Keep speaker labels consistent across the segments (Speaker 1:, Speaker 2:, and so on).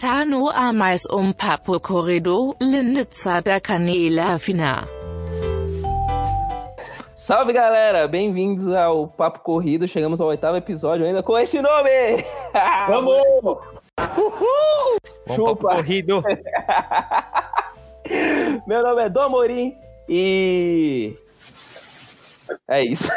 Speaker 1: Tá no ar mais um Papo Corrido, Linditza da Canela Fina.
Speaker 2: Salve galera, bem-vindos ao Papo Corrido. Chegamos ao oitavo episódio ainda com esse nome!
Speaker 3: Vamos!
Speaker 2: Uhul!
Speaker 3: Papo Corrido!
Speaker 2: Meu nome é Dom Amorim e. É isso.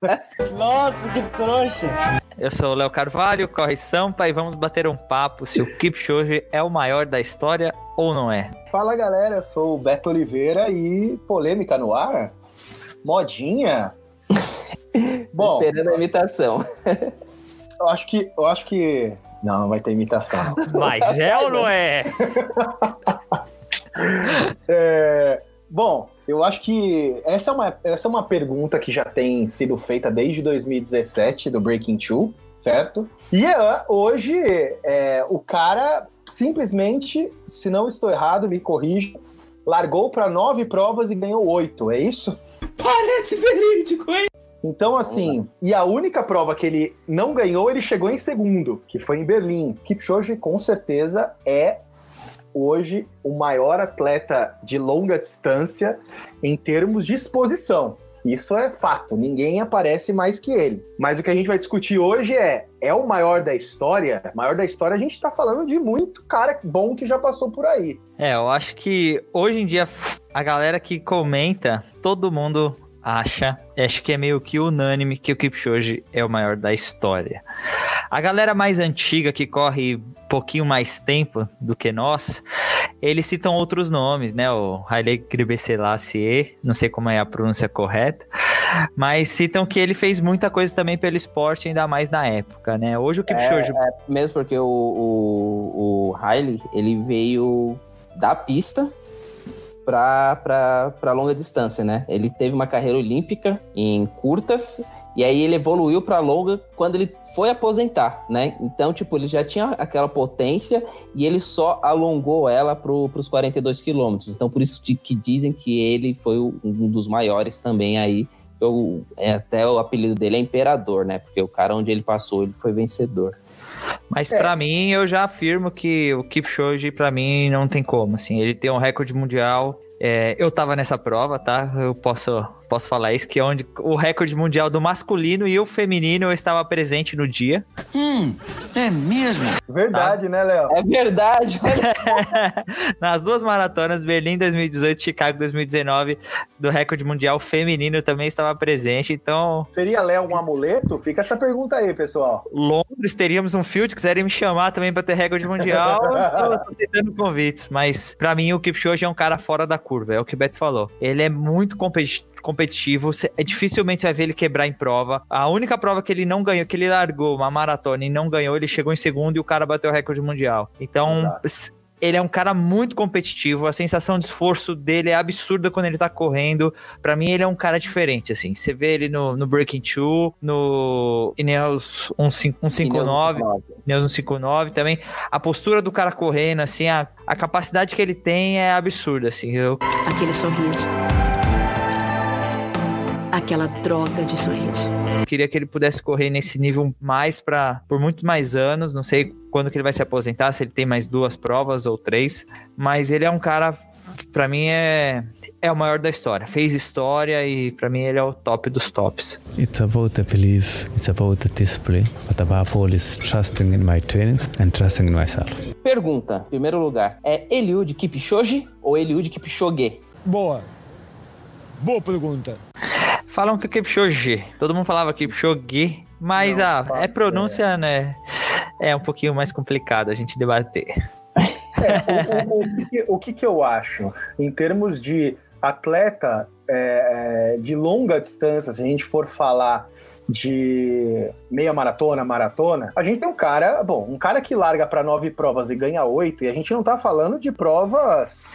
Speaker 3: Nossa, que trouxa!
Speaker 4: Eu sou o Léo Carvalho, corre Sampa e vamos bater um papo se o Kipchoge é o maior da história ou não é.
Speaker 3: Fala galera, eu sou o Beto Oliveira e polêmica no ar? Modinha?
Speaker 2: Bom, esperando a imitação.
Speaker 3: Eu acho que, eu acho que não, não vai ter imitação.
Speaker 4: Mas é ou não é?
Speaker 3: é? Bom, eu acho que essa é, uma, essa é uma pergunta que já tem sido feita desde 2017 do Breaking Two, certo? E uh, hoje é, o cara simplesmente, se não estou errado, me corrija, largou para nove provas e ganhou oito, é isso?
Speaker 2: Parece verídico, hein?
Speaker 3: Então, assim, e a única prova que ele não ganhou, ele chegou em segundo, que foi em Berlim. Kipchoge, com certeza, é hoje o maior atleta de longa distância em termos de exposição. Isso é fato, ninguém aparece mais que ele. Mas o que a gente vai discutir hoje é: é o maior da história? Maior da história, a gente tá falando de muito cara bom que já passou por aí.
Speaker 4: É, eu acho que hoje em dia a galera que comenta, todo mundo acha, acho que é meio que unânime que o Kipchoge é o maior da história. A galera mais antiga que corre pouquinho mais tempo do que nós, eles citam outros nomes, né? O Haile Gebrselassie, não sei como é a pronúncia correta, mas citam que ele fez muita coisa também pelo esporte, ainda mais na época, né? Hoje o Kipchoge...
Speaker 2: É, é mesmo porque o, o, o Haile, ele veio da pista para longa distância, né? Ele teve uma carreira olímpica em curtas e aí ele evoluiu para longa quando ele foi aposentar, né? Então, tipo, ele já tinha aquela potência e ele só alongou ela para os 42 quilômetros. Então, por isso que dizem que ele foi um dos maiores também aí. Eu, é, até o apelido dele é Imperador, né? Porque o cara onde ele passou, ele foi vencedor.
Speaker 4: Mas é. para mim, eu já afirmo que o Kipchoge, para mim, não tem como, assim. Ele tem um recorde mundial. É, eu tava nessa prova, tá? Eu posso posso falar isso, que é onde o recorde mundial do masculino e o feminino eu estava presente no dia.
Speaker 5: Hum, é mesmo?
Speaker 3: Verdade, né, Léo?
Speaker 2: É verdade.
Speaker 4: Nas duas maratonas, Berlim 2018 Chicago 2019, do recorde mundial feminino também estava presente, então...
Speaker 3: Seria Léo um amuleto? Fica essa pergunta aí, pessoal.
Speaker 4: Londres, teríamos um field, quiserem me chamar também para ter recorde mundial, eu tô aceitando convites, mas para mim o Kipchoge é um cara fora da curva, é o que o Beto falou. Ele é muito competitivo competitivo, é dificilmente você vai ver ele quebrar em prova. A única prova que ele não ganhou, que ele largou uma maratona e não ganhou, ele chegou em segundo e o cara bateu o recorde mundial. Então, Exato ele é um cara muito competitivo, a sensação de esforço dele é absurda quando ele tá correndo. Para mim, ele é um cara diferente, assim. Você vê ele no, no Breaking Two, no Ineos 159, Ineos 159 também. A postura do cara correndo, assim, a, a capacidade que ele tem é absurda, assim. Eu...
Speaker 6: Aquele sorriso aquela droga de sorriso.
Speaker 4: Queria que ele pudesse correr nesse nível mais para por muito mais anos, não sei quando que ele vai se aposentar, se ele tem mais duas provas ou três, mas ele é um cara para mim é é o maior da história. Fez história e para mim ele é o top dos tops.
Speaker 7: It's about the belief, it's about the discipline, but above all is trusting in my trainings and trusting in myself.
Speaker 2: Pergunta, em primeiro lugar, é Eliud Kipchoge ou Eliud Kipchoge?
Speaker 8: Boa. Boa pergunta.
Speaker 4: Falam que é Kipchoge. Todo mundo falava Kipchoge, mas Não, ah, é pronúncia, é. né? É um pouquinho mais complicado a gente debater.
Speaker 3: É, o, o, o, que, o, que, que, eu acho? Em termos de atleta é, é de longa distância, se a gente for falar de meia maratona, maratona, a gente tem um cara, bom, um cara que larga para nove provas e ganha oito, e a gente não tá falando de provas,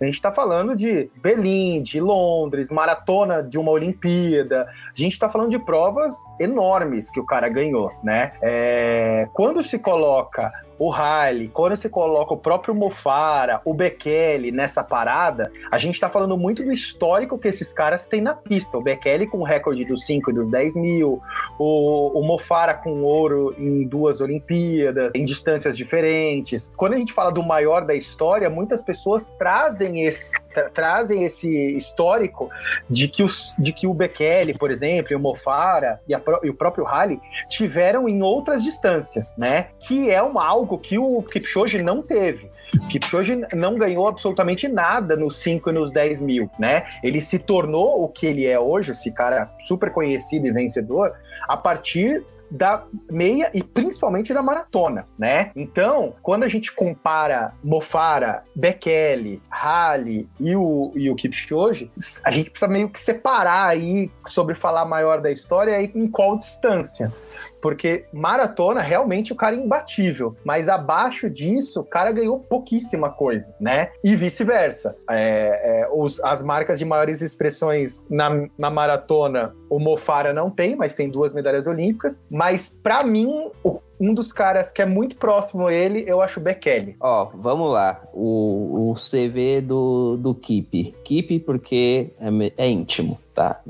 Speaker 3: a gente tá falando de Berlim, de Londres, maratona de uma Olimpíada, a gente tá falando de provas enormes que o cara ganhou, né? É, quando se coloca o Haile, quando você coloca o próprio Mofara, o Bekele nessa parada, a gente tá falando muito do histórico que esses caras têm na pista. O Bekele com o recorde dos 5 e dos 10 mil, o, o Mofara com ouro em duas Olimpíadas, em distâncias diferentes. Quando a gente fala do maior da história, muitas pessoas trazem esse, tra trazem esse histórico de que, os, de que o Bekele, por exemplo, e o Mofara e, e o próprio Haile tiveram em outras distâncias, né? Que é algo que o Kipchoge não teve. Kipchoge não ganhou absolutamente nada nos 5 e nos 10 mil, né? Ele se tornou o que ele é hoje, esse cara super conhecido e vencedor, a partir da meia e principalmente da maratona, né? Então, quando a gente compara Mofara, Bekele, Hali e o, e o Kipchoge, a gente precisa meio que separar aí sobre falar maior da história e em qual distância. Porque maratona, realmente o cara é imbatível, mas abaixo disso, o cara ganhou pouquíssima coisa, né? E vice-versa. É, é, as marcas de maiores expressões na, na maratona, o Mofara não tem, mas tem duas medalhas olímpicas. Mas para mim, um dos caras que é muito próximo a ele, eu acho o Bekele.
Speaker 2: Ó, vamos lá. O, o CV do, do Keep. Keep porque é, é íntimo, tá?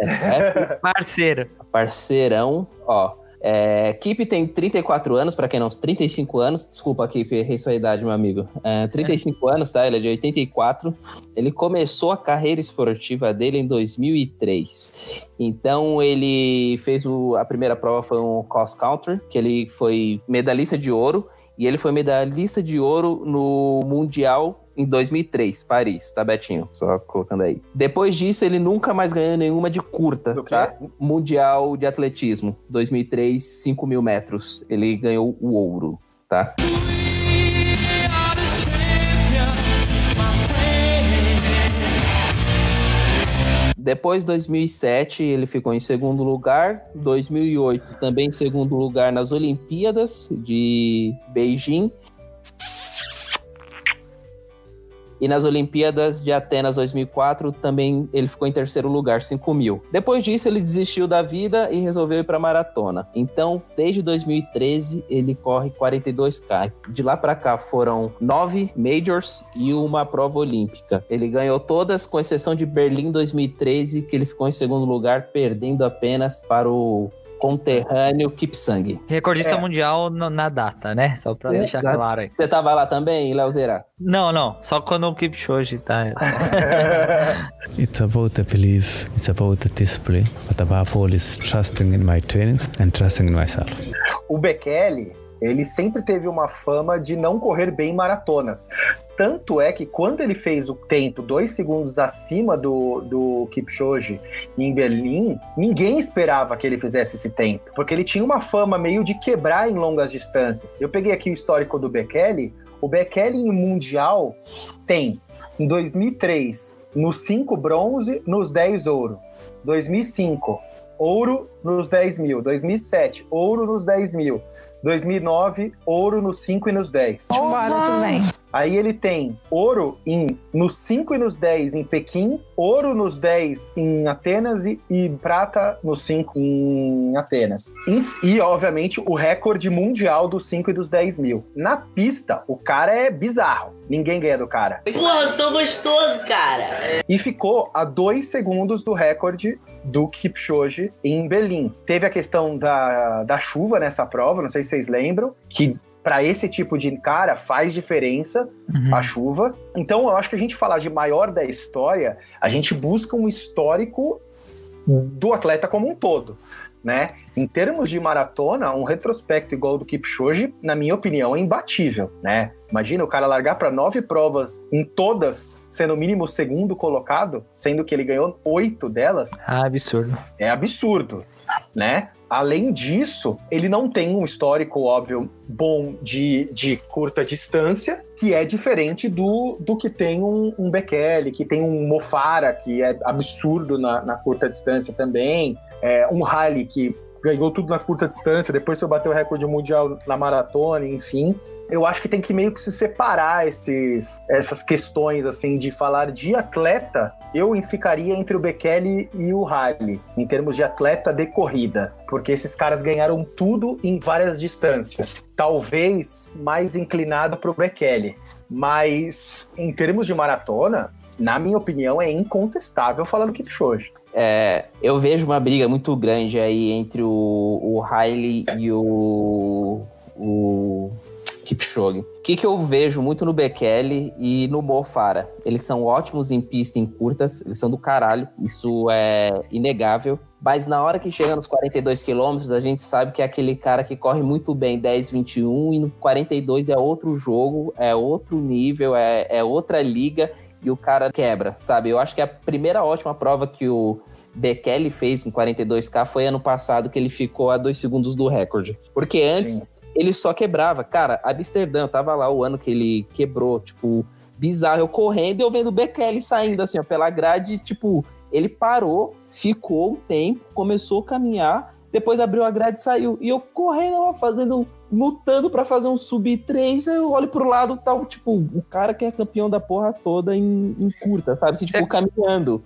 Speaker 2: É,
Speaker 4: é, parceiro.
Speaker 2: Parceirão, ó. É, Kip tem 34 anos, para quem não, 35 anos. Desculpa, Kip, errei sua idade, meu amigo. É, 35 é. anos, tá? Ele é de 84. Ele começou a carreira esportiva dele em 2003. Então, ele fez o, a primeira prova foi um cross country, que ele foi medalhista de ouro. E ele foi medalhista de ouro no Mundial em 2003, Paris, tá, Betinho? Só colocando aí. Depois disso, ele nunca mais ganhou nenhuma de curta, Do tá? Mundial de Atletismo, 2003, 5 mil metros. Ele ganhou o ouro, tá? Depois, 2007, ele ficou em segundo lugar. 2008, também em segundo lugar nas Olimpíadas de Beijing. E nas Olimpíadas de Atenas 2004 também ele ficou em terceiro lugar, 5 mil. Depois disso ele desistiu da vida e resolveu ir para maratona. Então, desde 2013 ele corre 42k. De lá para cá foram nove majors e uma prova olímpica. Ele ganhou todas, com exceção de Berlim 2013, que ele ficou em segundo lugar, perdendo apenas para o conterrâneo Kipsang.
Speaker 4: Recordista é. mundial na data, né? Só pra Exato. deixar claro aí.
Speaker 2: Você tava lá também, Leozeira?
Speaker 4: Não, não. Só quando o Kipchoge tá.
Speaker 7: it's about the belief, it's about the discipline, but above all is trusting in my trainings and trusting in myself.
Speaker 3: O Bekele, ele sempre teve uma fama de não correr bem maratonas. Tanto é que quando ele fez o tempo dois segundos acima do, do Kipchoge em Berlim, ninguém esperava que ele fizesse esse tempo, porque ele tinha uma fama meio de quebrar em longas distâncias. Eu peguei aqui o histórico do Bekele. O Bekele em Mundial tem, em 2003, nos 5 bronze, nos 10 ouro. 2005, ouro nos 10 mil. 2007, ouro nos 10 mil. 2009, ouro nos 5 e nos 10.
Speaker 9: Bora também.
Speaker 3: Aí ele tem ouro em, nos 5 e nos 10 em Pequim, ouro nos 10 em Atenas e, e prata nos 5 em Atenas. E, e, obviamente, o recorde mundial dos 5 e dos 10 mil. Na pista, o cara é bizarro. Ninguém ganha do cara.
Speaker 9: Pô, eu sou gostoso, cara.
Speaker 3: E ficou a 2 segundos do recorde do Kipchoge em Berlim. Teve a questão da, da chuva nessa prova, não sei se vocês lembram, que para esse tipo de cara faz diferença uhum. a chuva. Então eu acho que a gente falar de maior da história, a gente busca um histórico do atleta como um todo. Né? Em termos de maratona, um retrospecto igual do Kipchoge, na minha opinião, é imbatível, né? Imagina o cara largar para nove provas em todas sendo o mínimo segundo colocado, sendo que ele ganhou oito delas.
Speaker 4: Ah, absurdo.
Speaker 3: É absurdo, né? Além disso, ele não tem um histórico, óbvio, bom de, de curta distância, que é diferente do, do que tem um, um Bekele, que tem um Mofara, que é absurdo na, na curta distância também, é, um Rally que ganhou tudo na curta distância, depois foi bater o recorde mundial na maratona, enfim. Eu acho que tem que meio que se separar esses, essas questões, assim, de falar de atleta. Eu ficaria entre o Bekele e o Haile, em termos de atleta de corrida, porque esses caras ganharam tudo em várias distâncias. Talvez mais inclinado para o Bekele, mas em termos de maratona, na minha opinião, é incontestável falando Kipchoge.
Speaker 2: É, eu vejo uma briga muito grande aí entre o, o Haile e o, o Kipchoge. O que, que eu vejo muito no Bekele e no Mofara? Eles são ótimos em pista em curtas, eles são do caralho, isso é inegável. Mas na hora que chega nos 42 quilômetros, a gente sabe que é aquele cara que corre muito bem 10, 21 e no 42 é outro jogo, é outro nível, é, é outra liga e o cara quebra, sabe? Eu acho que a primeira ótima prova que o Bekele fez em 42K foi ano passado, que ele ficou a dois segundos do recorde. Porque antes Sim. Ele só quebrava. Cara, Amsterdã, tava lá o ano que ele quebrou, tipo, bizarro. Eu correndo e eu vendo o Bekele saindo assim, ó, pela grade, tipo, ele parou, ficou um tempo, começou a caminhar, depois abriu a grade e saiu. E eu correndo lá, fazendo lutando para fazer um sub 3, eu olho pro lado tal, tipo, o cara que é campeão da porra toda em, em curta, sabe? Assim, tipo, Você... caminhando.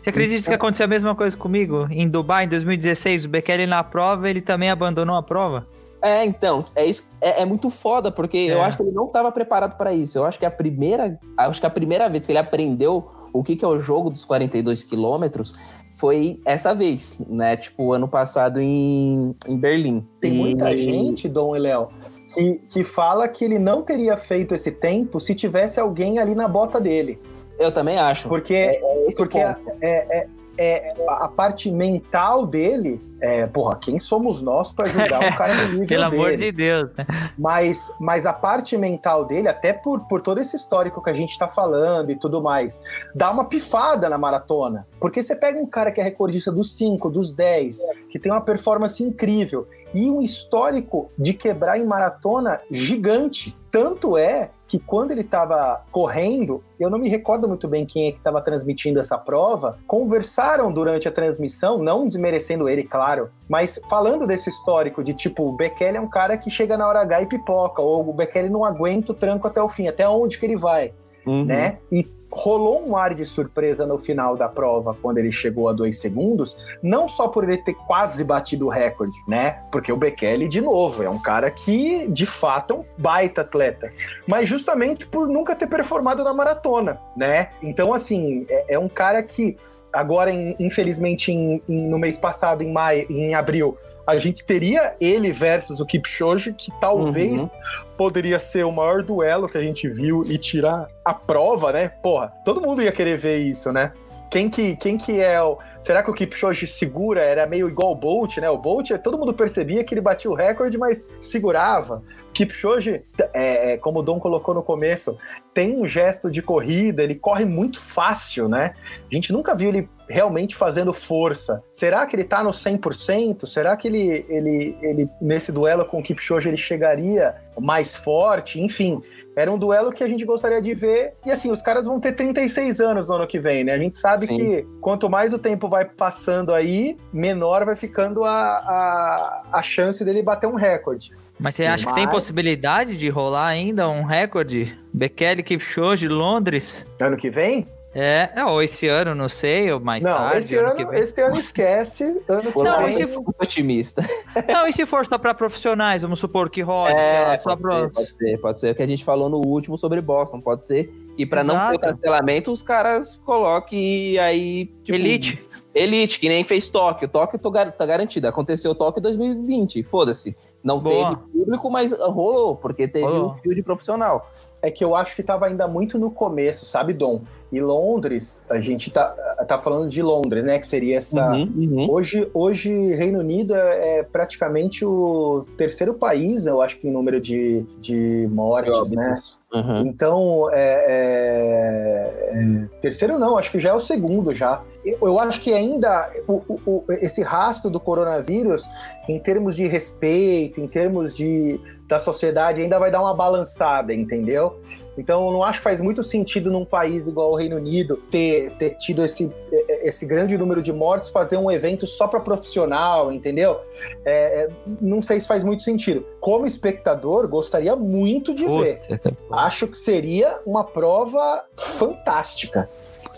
Speaker 4: Você acredita então... que aconteceu a mesma coisa comigo? Em Dubai, em 2016, o Bekele na prova, ele também abandonou a prova?
Speaker 2: É, então, é, isso, é, é muito foda, porque é. eu acho que ele não estava preparado para isso. Eu acho que a primeira, acho que a primeira vez que ele aprendeu o que, que é o jogo dos 42 quilômetros foi essa vez, né? Tipo, ano passado em, em Berlim.
Speaker 3: Tem e... muita gente, Dom e Léo, que, que fala que ele não teria feito esse tempo se tivesse alguém ali na bota dele.
Speaker 2: Eu também acho.
Speaker 3: Porque, é, é porque é, é, é, a parte mental dele, é, porra, quem somos nós para julgar um cara do nível
Speaker 4: Pelo
Speaker 3: dele?
Speaker 4: amor de Deus, né?
Speaker 3: Mas, mas a parte mental dele, até por, por todo esse histórico que a gente tá falando e tudo mais, dá uma pifada na maratona. Porque você pega um cara que é recordista dos 5, dos 10, que tem uma performance incrível, e um histórico de quebrar em maratona gigante. Tanto é que quando ele estava correndo, eu não me recordo muito bem quem é que estava transmitindo essa prova, conversaram durante a transmissão, não desmerecendo ele, claro, mas falando desse histórico de tipo, o Bekele é um cara que chega na hora H e pipoca, ou o Bekele não aguenta o tranco até o fim, até onde que ele vai, uhum. né? E rolou um ar de surpresa no final da prova, quando ele chegou a dois segundos, não só por ele ter quase batido o recorde, né? Porque o Bekele, de novo, é um cara que, de fato, é um baita atleta, mas justamente por nunca ter performado na maratona, né? Então, assim, é, é um cara que agora, infelizmente, em, em, no mês passado, em maio, em abril, a gente teria ele versus o Kipchoge, que talvez uhum. poderia ser o maior duelo que a gente viu e tirar a prova, né? Porra, todo mundo ia querer ver isso, né? Quem que, quem que é o. Será que o Kipchoge segura? Era meio igual o Bolt, né? O Bolt, todo mundo percebia que ele batia o recorde, mas segurava. Kipchoge, é, é, como o Dom colocou no começo, tem um gesto de corrida, ele corre muito fácil, né? A gente nunca viu ele realmente fazendo força. Será que ele tá no 100%? Será que ele, ele, ele nesse duelo com o Kipchoge ele chegaria mais forte? Enfim, era um duelo que a gente gostaria de ver. E assim, os caras vão ter 36 anos no ano que vem, né? A gente sabe Sim. que quanto mais o tempo vai passando aí, menor vai ficando a, a, a chance dele bater um recorde.
Speaker 4: Mas você Sim, acha mas... que tem possibilidade de rolar ainda um recorde? Bekele, Kipchoge, Londres?
Speaker 3: Ano que vem?
Speaker 4: É, ou esse ano, não sei, ou mais
Speaker 3: não,
Speaker 4: tarde.
Speaker 3: Esse ano, ano esse ano esquece. Ano que
Speaker 2: não, vem. Se for... otimista.
Speaker 4: Não, e se for só para profissionais, vamos supor que rode, é, só
Speaker 2: pode, ser, pode ser, pode ser o que a gente falou no último sobre Boston, pode ser. E para não ter cancelamento, os caras coloquem aí.
Speaker 4: Tipo, Elite.
Speaker 2: Elite, que nem fez Tóquio. Tóquio tá garantido. Aconteceu Tóquio 2020. Foda-se. Não Boa. teve público, mas rolou, porque teve rolou. um fio de profissional.
Speaker 3: É que eu acho que estava ainda muito no começo, sabe, Dom? E Londres, a gente tá, tá falando de Londres, né? Que seria essa. Uhum, uhum. Hoje, hoje, Reino Unido é, é, praticamente o terceiro país, eu acho que em número de, de mortes, né? Uhum. Então, é, é, é, terceiro não, acho que já é o segundo já. Eu acho que ainda o, o, esse rastro do coronavírus, em termos de respeito, em termos de, da sociedade, ainda vai dar uma balançada, entendeu? Então eu não acho que faz muito sentido num país igual o Reino Unido ter, ter tido esse, esse grande número de mortes, fazer um evento só para profissional, entendeu? É, é, não sei se faz muito sentido. Como espectador, gostaria muito de ver. Acho que seria uma prova fantástica.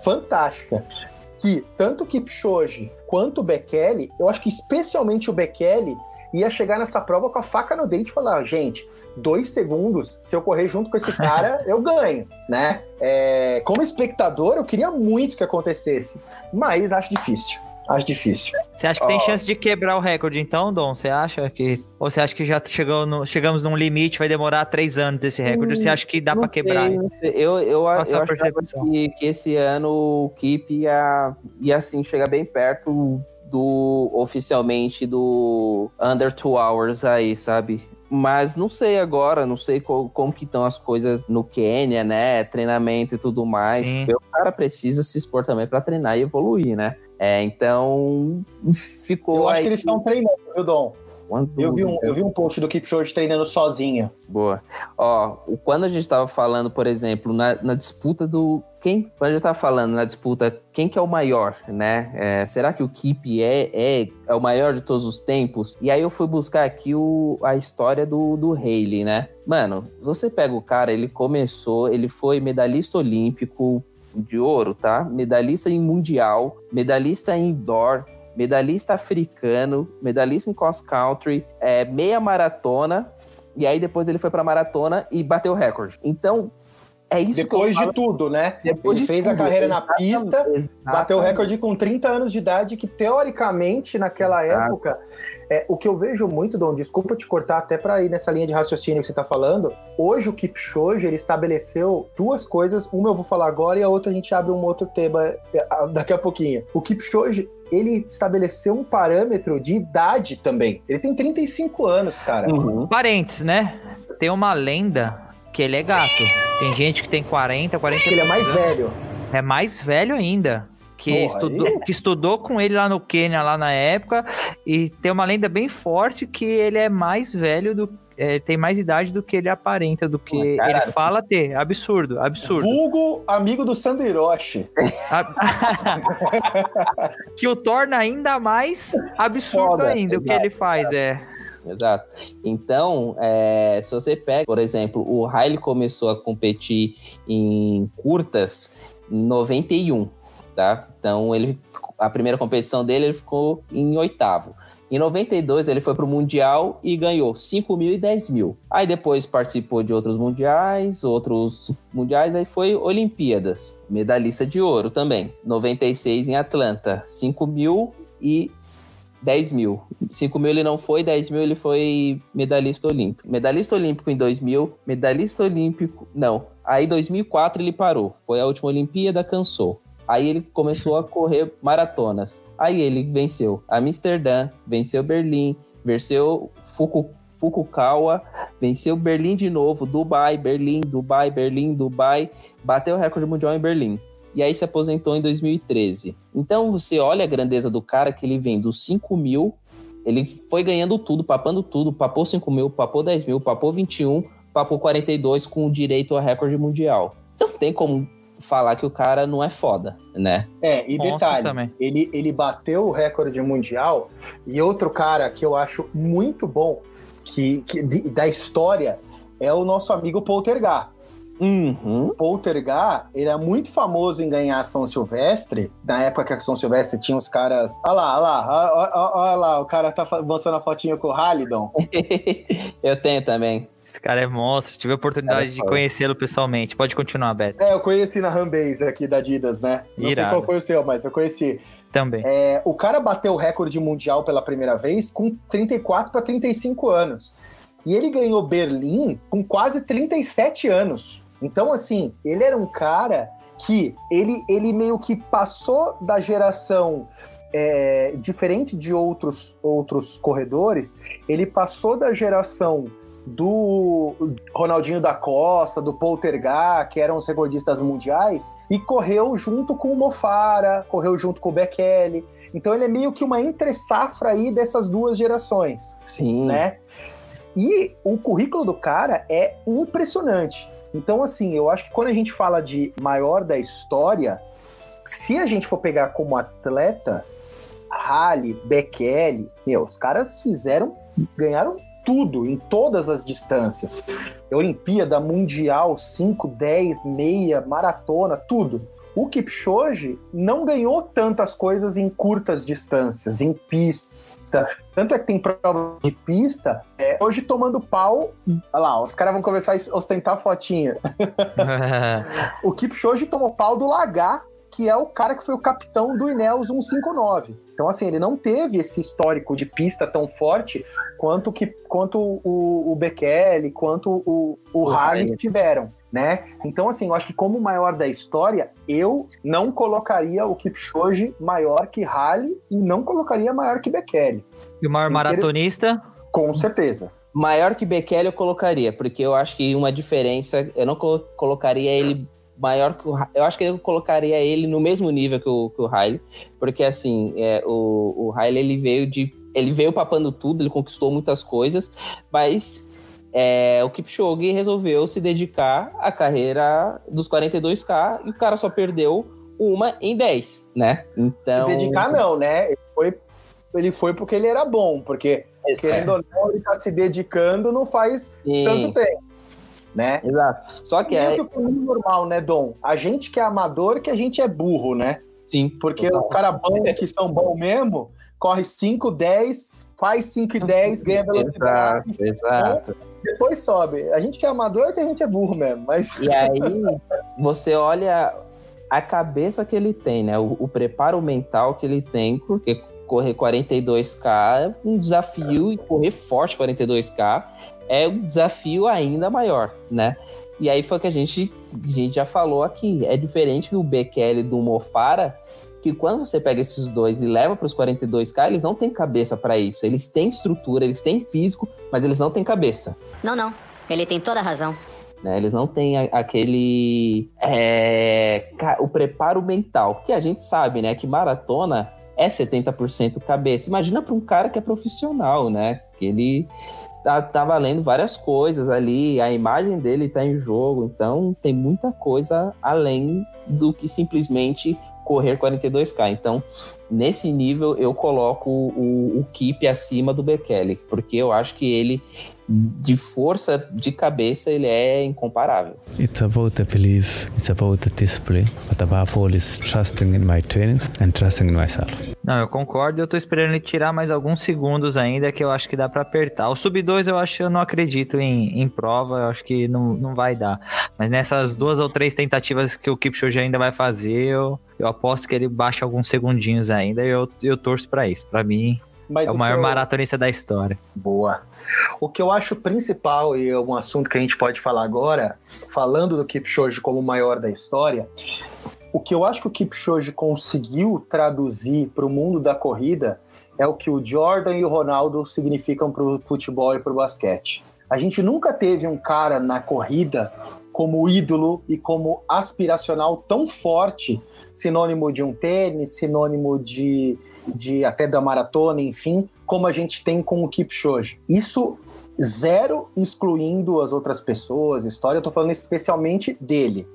Speaker 3: Fantástica. Que tanto o Kipchoge quanto o Bekele, eu acho que especialmente o Bekele, ia chegar nessa prova com a faca no dente e falar: gente, dois segundos, se eu correr junto com esse cara, eu ganho, né? É, como espectador, eu queria muito que acontecesse, mas acho difícil. Acho difícil.
Speaker 4: Você acha que tem chance de quebrar o recorde, então, Dom? Você acha que. Ou você acha que já chegou no... chegamos num limite, vai demorar três anos esse recorde? Hum, você acha que dá para quebrar?
Speaker 2: Sei, eu, eu, Qual eu? Que, que esse ano o Keep ia, ia assim, chegar bem perto do oficialmente do Under Two Hours aí, sabe? Mas não sei agora, não sei co como que estão as coisas no Quênia, né? Treinamento e tudo mais. Sim. Porque o cara precisa se expor também para treinar e evoluir, né? É, então ficou.
Speaker 3: Eu acho
Speaker 2: aí
Speaker 3: que eles estão treinando, viu, Dom? Eu vi, um, eu vi um post do Kipchoge treinando sozinho.
Speaker 2: Boa. Ó, quando a gente tava falando, por exemplo, na, na disputa do. Quem? Quando a gente tava falando na disputa, quem que é o maior, né? É, será que o Kip é, é, é o maior de todos os tempos? E aí eu fui buscar aqui o, a história do, do Haley, né? Mano, você pega o cara, ele começou, ele foi medalhista olímpico de ouro, tá? Medalhista em mundial, medalhista em indoor, medalhista africano, medalhista em cross country, é, meia maratona, e aí depois ele foi para maratona e bateu o recorde. Então, é isso
Speaker 3: Depois
Speaker 2: que
Speaker 3: de tudo, né? Depois ele de fez tudo, a carreira na pista, exatamente. bateu o recorde com 30 anos de idade, que teoricamente, naquela Exato. época, é, o que eu vejo muito, Dom, desculpa te cortar até para ir nessa linha de raciocínio que você está falando. Hoje o Kipchoge ele estabeleceu duas coisas. Uma eu vou falar agora e a outra a gente abre um outro tema é, daqui a pouquinho. O Kipchoge ele estabeleceu um parâmetro de idade também. Ele tem 35 anos, cara.
Speaker 4: Uhum. Parentes, né? Tem uma lenda que ele é gato. Tem gente que tem 40, 40
Speaker 3: Ele é mais anos. velho.
Speaker 4: É mais velho ainda que, estudou, que estudou com ele lá no Quênia, lá na época, e tem uma lenda bem forte que ele é mais velho do é, tem mais idade do que ele aparenta, do que ele fala ter. Absurdo, absurdo.
Speaker 3: Vulgo amigo do Sandro Hiroshi.
Speaker 4: que o torna ainda mais absurdo Foda, ainda exato, o que ele faz, é.
Speaker 2: Exato. Então, é, se você pega, por exemplo, o Riley começou a competir em curtas em 91 tá? Então ele a primeira competição dele ele ficou em oitavo. Em 92 ele foi para o Mundial e ganhou 5 mil e 10 mil. Aí depois participou de outros mundiais, outros mundiais, aí foi Olimpíadas, medalhista de ouro também. 96 em Atlanta, 5 mil e 10 mil. 5 mil ele não foi, 10 mil ele foi medalhista olímpico. Medalhista olímpico em 2000, medalhista olímpico. Não. Aí 2004 ele parou. Foi a última Olimpíada, cansou. Aí ele começou a correr maratonas. Aí ele venceu Amsterdã, venceu Berlim, venceu Fuku, Fukuoka, venceu Berlim de novo, Dubai, Berlim, Dubai, Berlim, Dubai, bateu o recorde mundial em Berlim. E aí se aposentou em 2013. Então você olha a grandeza do cara que ele vem dos 5 mil, ele foi ganhando tudo, papando tudo, papou 5 mil, papou 10 mil, papou 21, papou 42 com direito ao recorde mundial. Não tem como falar que o cara não é foda, né?
Speaker 3: É, e detalhe, ele, ele bateu o recorde mundial e outro cara que eu acho muito bom que, que de, da história é o nosso amigo Poltergar.
Speaker 2: Uhum.
Speaker 3: Poltergar, ele é muito famoso em ganhar São Silvestre. Na época que a São Silvestre tinha os caras. Olha lá, olha lá, olha lá, o cara tá mostrando a fotinha com o Halidon.
Speaker 2: eu tenho também.
Speaker 4: Esse cara é monstro. Tive a oportunidade é de conhecê-lo pessoalmente. Pode continuar, Beto.
Speaker 3: É, eu conheci na Rambase aqui da Adidas, né? Não Irado. sei qual foi o seu, mas eu conheci.
Speaker 4: Também.
Speaker 3: É, o cara bateu o recorde mundial pela primeira vez com 34 para 35 anos. E ele ganhou Berlim com quase 37 anos. Então, assim, ele era um cara que ele, ele meio que passou da geração é, diferente de outros, outros corredores, ele passou da geração do Ronaldinho da Costa, do Poltergar, que eram os recordistas mundiais, e correu junto com o Mofara, correu junto com o Bekele. Então ele é meio que uma entre-safra aí dessas duas gerações.
Speaker 2: Sim.
Speaker 3: Né? E o currículo do cara é impressionante. Então, assim, eu acho que quando a gente fala de maior da história, se a gente for pegar como atleta, Halle, Bekele, meu, os caras fizeram, ganharam tudo, em todas as distâncias. Olimpíada, Mundial, 5, 10, meia, maratona, tudo. O Kipchoge não ganhou tantas coisas em curtas distâncias, em pista. Tanto é que tem prova de pista, é, hoje tomando pau. Olha lá, os caras vão começar a ostentar a fotinha. o Kipchoge tomou pau do Lagar, que é o cara que foi o capitão do Ineos 159. Então, assim, ele não teve esse histórico de pista tão forte quanto, que, quanto o, o Bekele, quanto o, o, o tiveram. Né? Então, assim, eu acho que como maior da história, eu não colocaria o Kipchoge maior que Halle e não colocaria maior que Bekele.
Speaker 4: E o maior maratonista?
Speaker 3: Com certeza.
Speaker 2: Maior que Bekele eu colocaria, porque eu acho que uma diferença, eu não colocaria ele maior que o Eu acho que eu colocaria ele no mesmo nível que o, que o Haile, porque assim, é, o, o Haile ele veio de. Ele veio papando tudo, ele conquistou muitas coisas, mas é, o Kipchoge resolveu se dedicar à carreira dos 42K e o cara só perdeu uma em 10, né? Então.
Speaker 3: Se dedicar, não, né? Ele foi, ele foi porque ele era bom, porque, é. querendo ou não, ele tá se dedicando não faz Sim. tanto tempo. Né?
Speaker 2: Exato. Só que
Speaker 3: é.
Speaker 2: é.
Speaker 3: Que o normal, né, Dom? A gente que é amador, que a gente é burro, né?
Speaker 2: Sim.
Speaker 3: Porque os caras bons que são bons mesmo, corre 5, 10, faz 5 e 10, ganha velocidade.
Speaker 2: Exato, exato.
Speaker 3: Depois sobe. A gente que é amador que a gente é burro mesmo. Mas...
Speaker 2: E aí, você olha a cabeça que ele tem, né? O, o preparo mental que ele tem, porque correr 42K é um desafio e correr forte 42K é um desafio ainda maior, né? E aí foi que a gente, a gente já falou aqui. É diferente do Bekele e do Mofara, que quando você pega esses dois e leva para os 42K, eles não têm cabeça para isso. Eles têm estrutura, eles têm físico, mas eles não têm cabeça.
Speaker 10: Não, não. Ele tem toda a razão.
Speaker 2: Né? Eles não têm aquele. É, o preparo mental, que a gente sabe, né? Que maratona é 70% cabeça. Imagina para um cara que é profissional, né? Que ele tá, tá valendo várias coisas ali, a imagem dele tá em jogo, então tem muita coisa além do que simplesmente correr 42K. Então, nesse nível, eu coloco o, o Keep acima do Bekele, porque eu acho que ele, de força de cabeça, ele é incomparável.
Speaker 7: It's about the belief, it's about the discipline, but above all is trusting in my trainings and trusting in myself.
Speaker 4: Não, eu concordo. Eu tô esperando ele tirar mais alguns segundos ainda, que eu acho que dá para apertar. O sub 2 eu acho que eu não acredito em, em prova, eu acho que não, não vai dar. Mas nessas duas ou três tentativas que o Kipchoge ainda vai fazer, eu, eu aposto que ele baixa alguns segundinhos ainda e eu, eu torço para isso. Para mim, Mas é o, o maior eu... maratonista da história.
Speaker 3: Boa. O que eu acho principal, e é um assunto que a gente pode falar agora, falando do Kipchoge como o maior da história, o que eu acho que o Kipchoge conseguiu traduzir para o mundo da corrida é o que o Jordan e o Ronaldo significam para o futebol e para o basquete. A gente nunca teve um cara na corrida como ídolo e como aspiracional tão forte, sinônimo de um tênis, sinônimo de, de até da maratona, enfim, como a gente tem com o Kipchoge. Isso zero excluindo as outras pessoas, história, eu tô falando especialmente dele.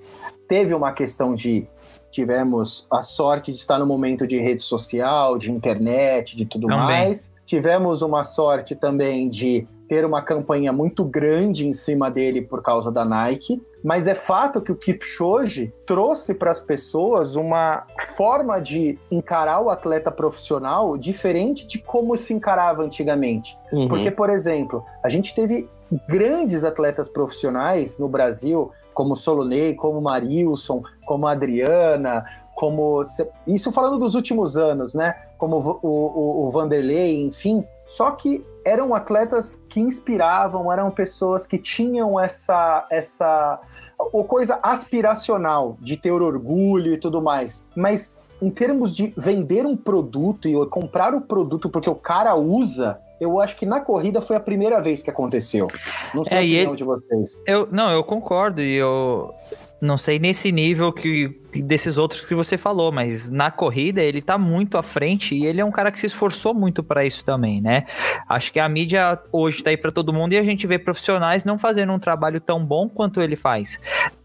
Speaker 3: Teve uma questão de tivemos a sorte de estar no momento de rede social, de internet, de tudo também. mais. Tivemos uma sorte também de ter uma campanha muito grande em cima dele por causa da Nike, mas é fato que o Kipchoge trouxe para as pessoas uma forma de encarar o atleta profissional diferente de como se encarava antigamente. Uhum. Porque, por exemplo, a gente teve grandes atletas profissionais no Brasil, como Solonei, como Marilson, como Adriana, como. Isso falando dos últimos anos, né? Como o, o, o Vanderlei, enfim. Só que eram atletas que inspiravam, eram pessoas que tinham essa. essa ou coisa aspiracional de ter orgulho e tudo mais. Mas em termos de vender um produto e comprar o produto porque o cara usa, eu acho que na corrida foi a primeira vez que aconteceu. Não sei é, a opinião ele, de vocês.
Speaker 4: Eu, não, eu concordo e eu não sei nesse nível que desses outros que você falou, mas na corrida ele tá muito à frente e ele é um cara que se esforçou muito para isso também, né? Acho que a mídia hoje tá aí para todo mundo e a gente vê profissionais não fazendo um trabalho tão bom quanto ele faz.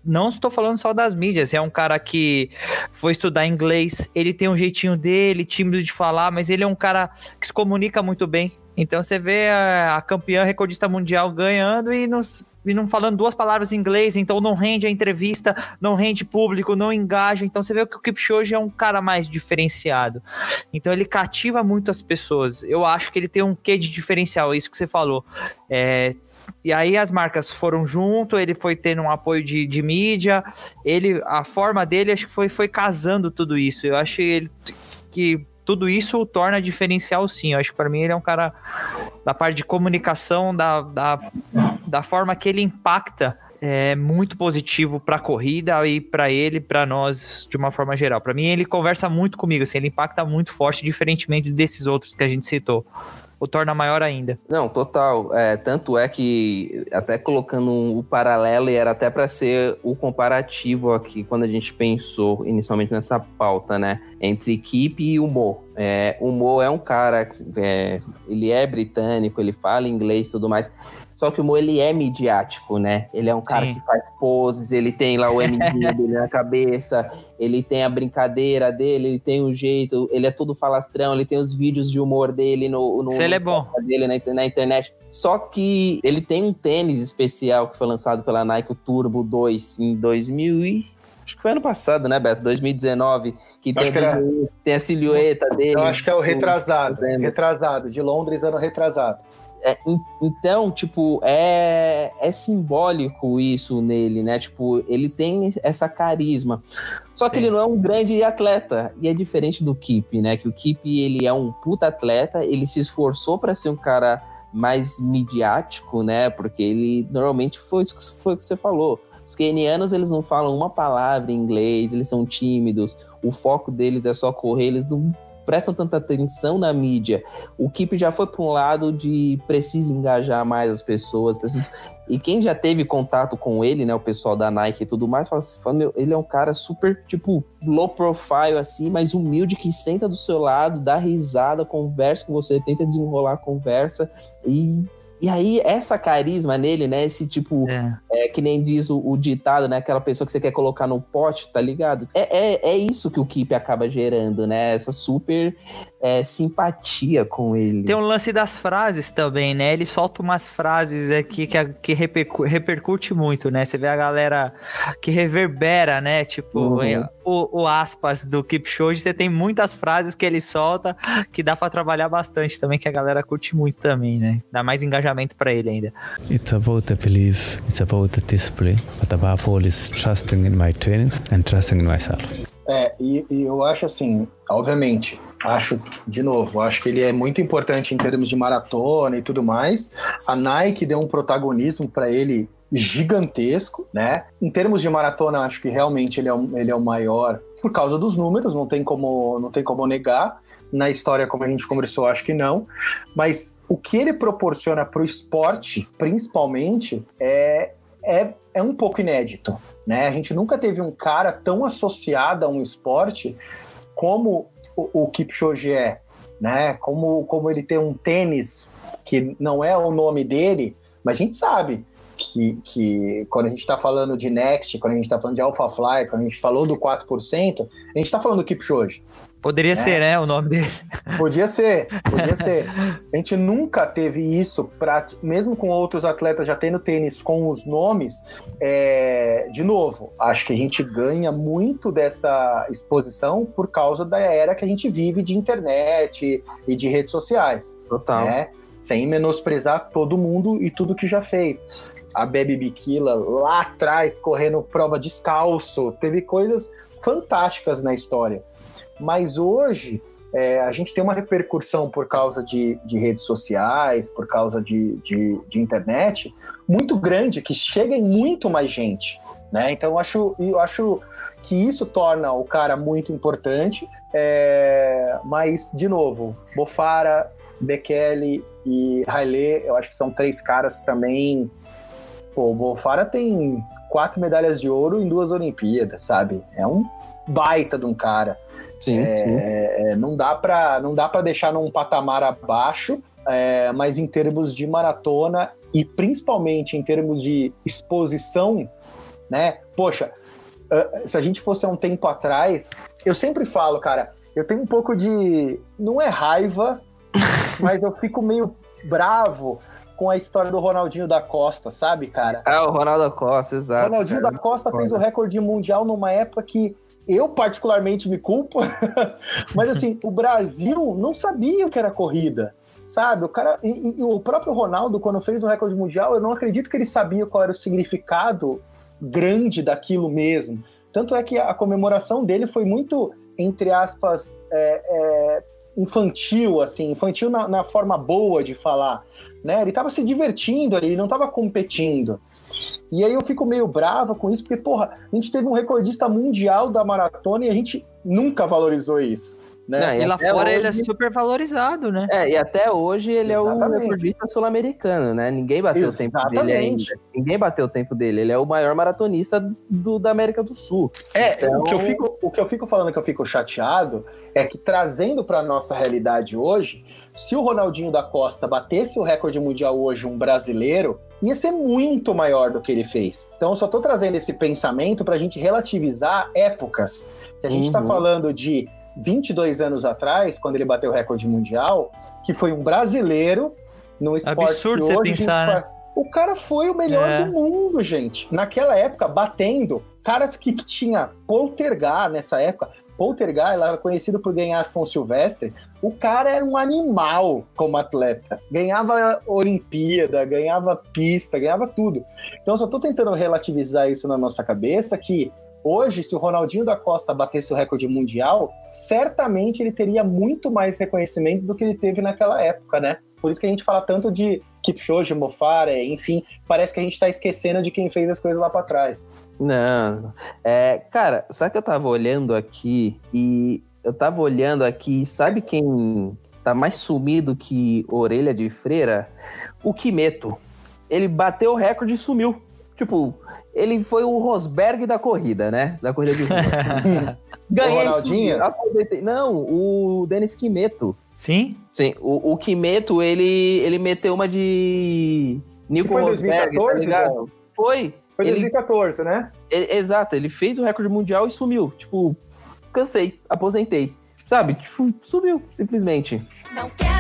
Speaker 4: Não estou falando só das mídias, é um cara que foi estudar inglês, ele tem um jeitinho dele, tímido de falar, mas ele é um cara que se comunica muito bem. Então você vê a, a campeã recordista mundial ganhando e nos e não falando duas palavras em inglês, então não rende a entrevista, não rende público, não engaja. Então você vê que o Kipchoge é um cara mais diferenciado. Então ele cativa muito as pessoas. Eu acho que ele tem um quê de diferencial, é isso que você falou. É, e aí as marcas foram junto, ele foi tendo um apoio de, de mídia, ele, a forma dele acho que foi, foi casando tudo isso. Eu achei ele que tudo isso o torna diferencial sim. Eu acho que para mim ele é um cara da parte de comunicação, da, da, da forma que ele impacta é muito positivo para a corrida e para ele, para nós de uma forma geral. Para mim ele conversa muito comigo, assim, ele impacta muito forte, diferentemente desses outros que a gente citou o torna maior ainda.
Speaker 2: Não, total. É, tanto é que, até colocando o paralelo, e era até para ser o comparativo aqui, quando a gente pensou inicialmente nessa pauta, né? Entre equipe e humor. É, o Mo é um cara, é, ele é britânico, ele fala inglês e tudo mais. Só que o Mo, ele é midiático, né? Ele é um cara Sim. que faz poses, ele tem lá o MD dele na cabeça, ele tem a brincadeira dele, ele tem o jeito, ele é todo falastrão, ele tem os vídeos de humor dele no, no,
Speaker 4: ele é bom.
Speaker 2: dele na, na, internet. Só que ele tem um tênis especial que foi lançado pela Nike, o Turbo 2, em 2000 e acho que foi ano passado, né, Beto? 2019, que, tem, que era... tem, a silhueta dele.
Speaker 3: Eu acho que é o retrasado, retrasado, de Londres, ano retrasado.
Speaker 2: É, então, tipo, é, é simbólico isso nele, né? Tipo, ele tem essa carisma. Só que Sim. ele não é um grande atleta. E é diferente do Kip, né? Que o Kip, ele é um puta atleta, ele se esforçou para ser um cara mais midiático, né? Porque ele normalmente foi, foi o que você falou. Os kenianos, eles não falam uma palavra em inglês, eles são tímidos, o foco deles é só correr, eles não prestam tanta atenção na mídia. O Keep já foi para um lado de precisa engajar mais as pessoas. Precisa... E quem já teve contato com ele, né, o pessoal da Nike e tudo mais, fala assim, ele é um cara super, tipo, low profile, assim, mas humilde, que senta do seu lado, dá risada, conversa com você, tenta desenrolar a conversa e e aí, essa carisma nele, né? Esse tipo, é. É, que nem diz o, o, ditado, né? Aquela pessoa que você quer colocar no pote, tá ligado? É, é, é isso que o Keep acaba gerando, né? Essa super é, simpatia com ele.
Speaker 4: Tem um lance das frases também, né? Ele solta umas frases aqui que, que repercute muito, né? Você vê a galera que reverbera, né? Tipo, uhum. o, o, aspas do Kipchoge, você tem muitas frases que ele solta que dá para trabalhar bastante também, que a galera curte muito também, né? Dá mais engajamento para ele ainda.
Speaker 7: It's about the belief, it's about the display, but above all is trusting in my trainings and trusting in myself.
Speaker 3: É, e, e eu acho assim, obviamente, Acho, de novo, acho que ele é muito importante em termos de maratona e tudo mais. A Nike deu um protagonismo para ele gigantesco, né? Em termos de maratona, acho que realmente ele é, o, ele é o maior por causa dos números, não tem como, não tem como negar. Na história, como a gente conversou, acho que não. Mas o que ele proporciona para o esporte, principalmente, é, é, é um pouco inédito. Né? A gente nunca teve um cara tão associado a um esporte como o, o Kipchoge é, né? Como, como ele tem um tênis que não é o nome dele, mas a gente sabe que, que quando a gente está falando de Next, quando a gente está falando de AlphaFly, quando a gente falou do 4%, a gente está falando do Kipchoge.
Speaker 4: Poderia é. ser, né, o nome dele.
Speaker 3: Podia ser, podia ser. A gente nunca teve isso, pra, mesmo com outros atletas já tendo tênis com os nomes. É, de novo, acho que a gente ganha muito dessa exposição por causa da era que a gente vive de internet e de redes sociais.
Speaker 2: Total.
Speaker 3: Né? Sem menosprezar todo mundo e tudo que já fez. A Baby Bikila lá atrás correndo prova descalço, teve coisas fantásticas na história. Mas hoje é, a gente tem uma repercussão por causa de, de redes sociais, por causa de, de, de, internet, muito grande, que chega em muito mais gente. Né? Então eu acho, eu acho que isso torna o cara muito importante. É, mas, de novo, Bofara, Bekele e Haile, eu acho que são três caras também. Pô, o Bofara tem quatro medalhas de ouro em duas Olimpíadas, sabe? É um baita de um cara.
Speaker 2: Sim,
Speaker 3: É,
Speaker 2: sim.
Speaker 3: é, não dá para não dá para deixar num patamar abaixo, é, mas em termos de maratona e principalmente em termos de exposição, né? Poxa, ah, se a gente fosse há um tempo atrás, eu sempre falo, cara, eu tenho um pouco de não é raiva, mas eu fico meio bravo com a história do Ronaldinho da Costa, sabe, cara?
Speaker 2: Ah, o Ronaldo Costa, exato.
Speaker 3: Ronaldinho
Speaker 2: cara.
Speaker 3: da Costa fez o recorde mundial numa época que eu particularmente me culpo, mas assim, o Brasil não sabia o que era corrida, sabe? O cara e, e- o próprio Ronaldo quando fez o recorde mundial, eu não acredito que ele sabia qual era o significado grande daquilo mesmo. Tanto é que a comemoração dele foi muito, entre aspas, é, é, infantil, assim, infantil na, na forma boa de falar, né? Ele tava se divertindo ali, ele não tava competindo. E aí eu fico meio brava com isso, porque, porra, a gente teve um recordista mundial da maratona e a gente nunca valorizou isso. Né?
Speaker 2: Não,
Speaker 4: E lá
Speaker 2: até
Speaker 4: fora ele é
Speaker 2: hoje-
Speaker 4: super valorizado, né?
Speaker 2: É, e até hoje ele é o
Speaker 3: Exatamente.
Speaker 2: recordista sul-americano, né? Ninguém bateu o tempo dele
Speaker 3: Exatamente.
Speaker 2: ainda. Ninguém bateu o tempo dele. Ele é o maior maratonista do, da América do Sul.
Speaker 3: É,
Speaker 2: Então-
Speaker 3: o, que eu fico, o que eu fico falando que eu fico chateado é que trazendo para nossa realidade hoje, se o Ronaldinho da Costa batesse o recorde mundial hoje, um brasileiro, ia ser muito maior do que ele fez. Então eu só tô trazendo esse pensamento para a gente relativizar épocas. Se a gente está
Speaker 2: Uhum.
Speaker 3: falando de 22 anos atrás, quando ele bateu o recorde mundial, que foi um brasileiro no esporte
Speaker 4: Absurdo você
Speaker 3: hoje
Speaker 4: pensar, né?
Speaker 3: O cara foi o melhor
Speaker 4: É.
Speaker 3: do mundo, gente. Naquela época, batendo caras que, tinha Poltergar nessa época. Poltergar, era conhecido por ganhar São Silvestre. O cara era um animal como atleta. Ganhava Olimpíada, ganhava pista, ganhava tudo. Então, só tô tentando relativizar isso na nossa cabeça que hoje, se o Ronaldinho da Costa batesse o recorde mundial, certamente ele teria muito mais reconhecimento do que ele teve naquela época, né? Por isso que a gente fala tanto de Kipchoge, Mofara, enfim, parece que a gente tá esquecendo de quem fez as coisas lá para trás.
Speaker 2: Não. É, cara, sabe que eu tava olhando aqui e eu tava olhando aqui, sabe quem tá mais sumido que orelha de freira? O Kimeto. Ele bateu o recorde e sumiu. Tipo, ele foi o Rosberg da corrida, né? Da corrida de rua. Ganhei
Speaker 3: O Ronaldinho?
Speaker 2: aposentei. Não, o Denis Kimeto.
Speaker 4: Sim?
Speaker 2: Sim, o, o Kimeto, ele, ele meteu uma de Nico
Speaker 3: foi em
Speaker 2: Rosberg,
Speaker 3: 2014,
Speaker 2: tá ligado? Foi.
Speaker 3: Foi
Speaker 2: Ele-
Speaker 3: 2014, né?
Speaker 2: ele- exato, ele fez o recorde mundial e sumiu. Tipo, cansei, aposentei. Sabe? Tipo, sumiu, simplesmente.
Speaker 11: Não quero.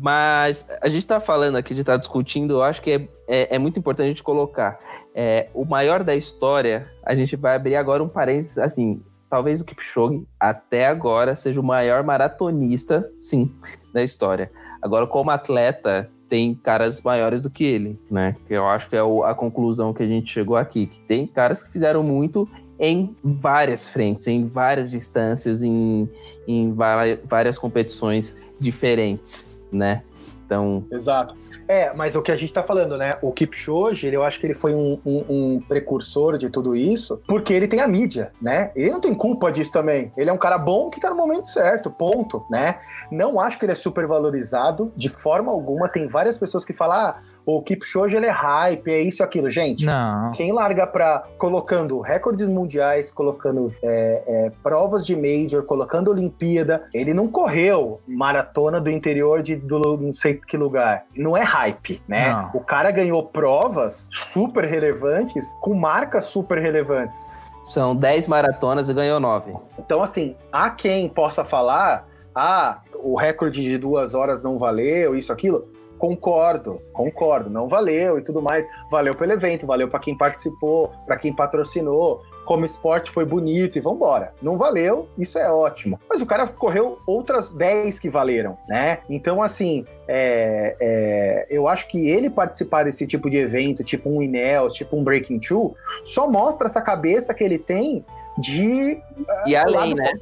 Speaker 2: Mas a gente tá falando aqui, de estar discutindo, eu acho que é, é, é muito importante a gente colocar. É, o maior da história, a gente vai abrir agora um parênteses, assim, talvez o Kipchoge, até agora, seja o maior maratonista, sim, da história. Agora, como atleta, tem caras maiores do que ele, né? Que eu acho que é o- a conclusão que a gente chegou aqui, que tem caras que fizeram muito em várias frentes, em várias distâncias, em, em várias competições diferentes, né? Então,
Speaker 3: Exato. É, mas o que a gente tá falando, né? O Kipchoge, ele, eu acho que ele foi um, um- um precursor de tudo isso, porque ele tem a mídia, né? Ele não tem culpa disso também. Ele é um cara bom que tá no momento certo, ponto, né? Não acho que ele é super valorizado de forma alguma. Tem várias pessoas que falam, ah, o Kipchoge, ele é hype, é isso e aquilo. Gente,
Speaker 4: Não.
Speaker 3: quem larga pra colocando recordes mundiais, colocando é, é, provas de major, colocando Olimpíada, ele não correu maratona do interior de do, não sei que lugar. Não é hype, né?
Speaker 4: Não.
Speaker 3: O cara ganhou provas super relevantes com marcas super relevantes.
Speaker 2: são 10 maratonas e ganhou 9.
Speaker 3: Então, assim, há quem possa falar, ah, o recorde de duas horas não valeu, isso, aquilo. Concordo, concordo, não valeu e tudo mais. Valeu pelo evento, valeu para quem participou, para quem patrocinou. Como esporte foi bonito e vambora. Não valeu, isso é ótimo. Mas o cara correu outras 10 que valeram, né? Então, assim, é, é, eu acho que ele participar desse tipo de evento, tipo um Inel, tipo um Breaking Two, só mostra essa cabeça que ele tem de
Speaker 2: E
Speaker 3: é,
Speaker 2: além,
Speaker 3: lado
Speaker 2: né?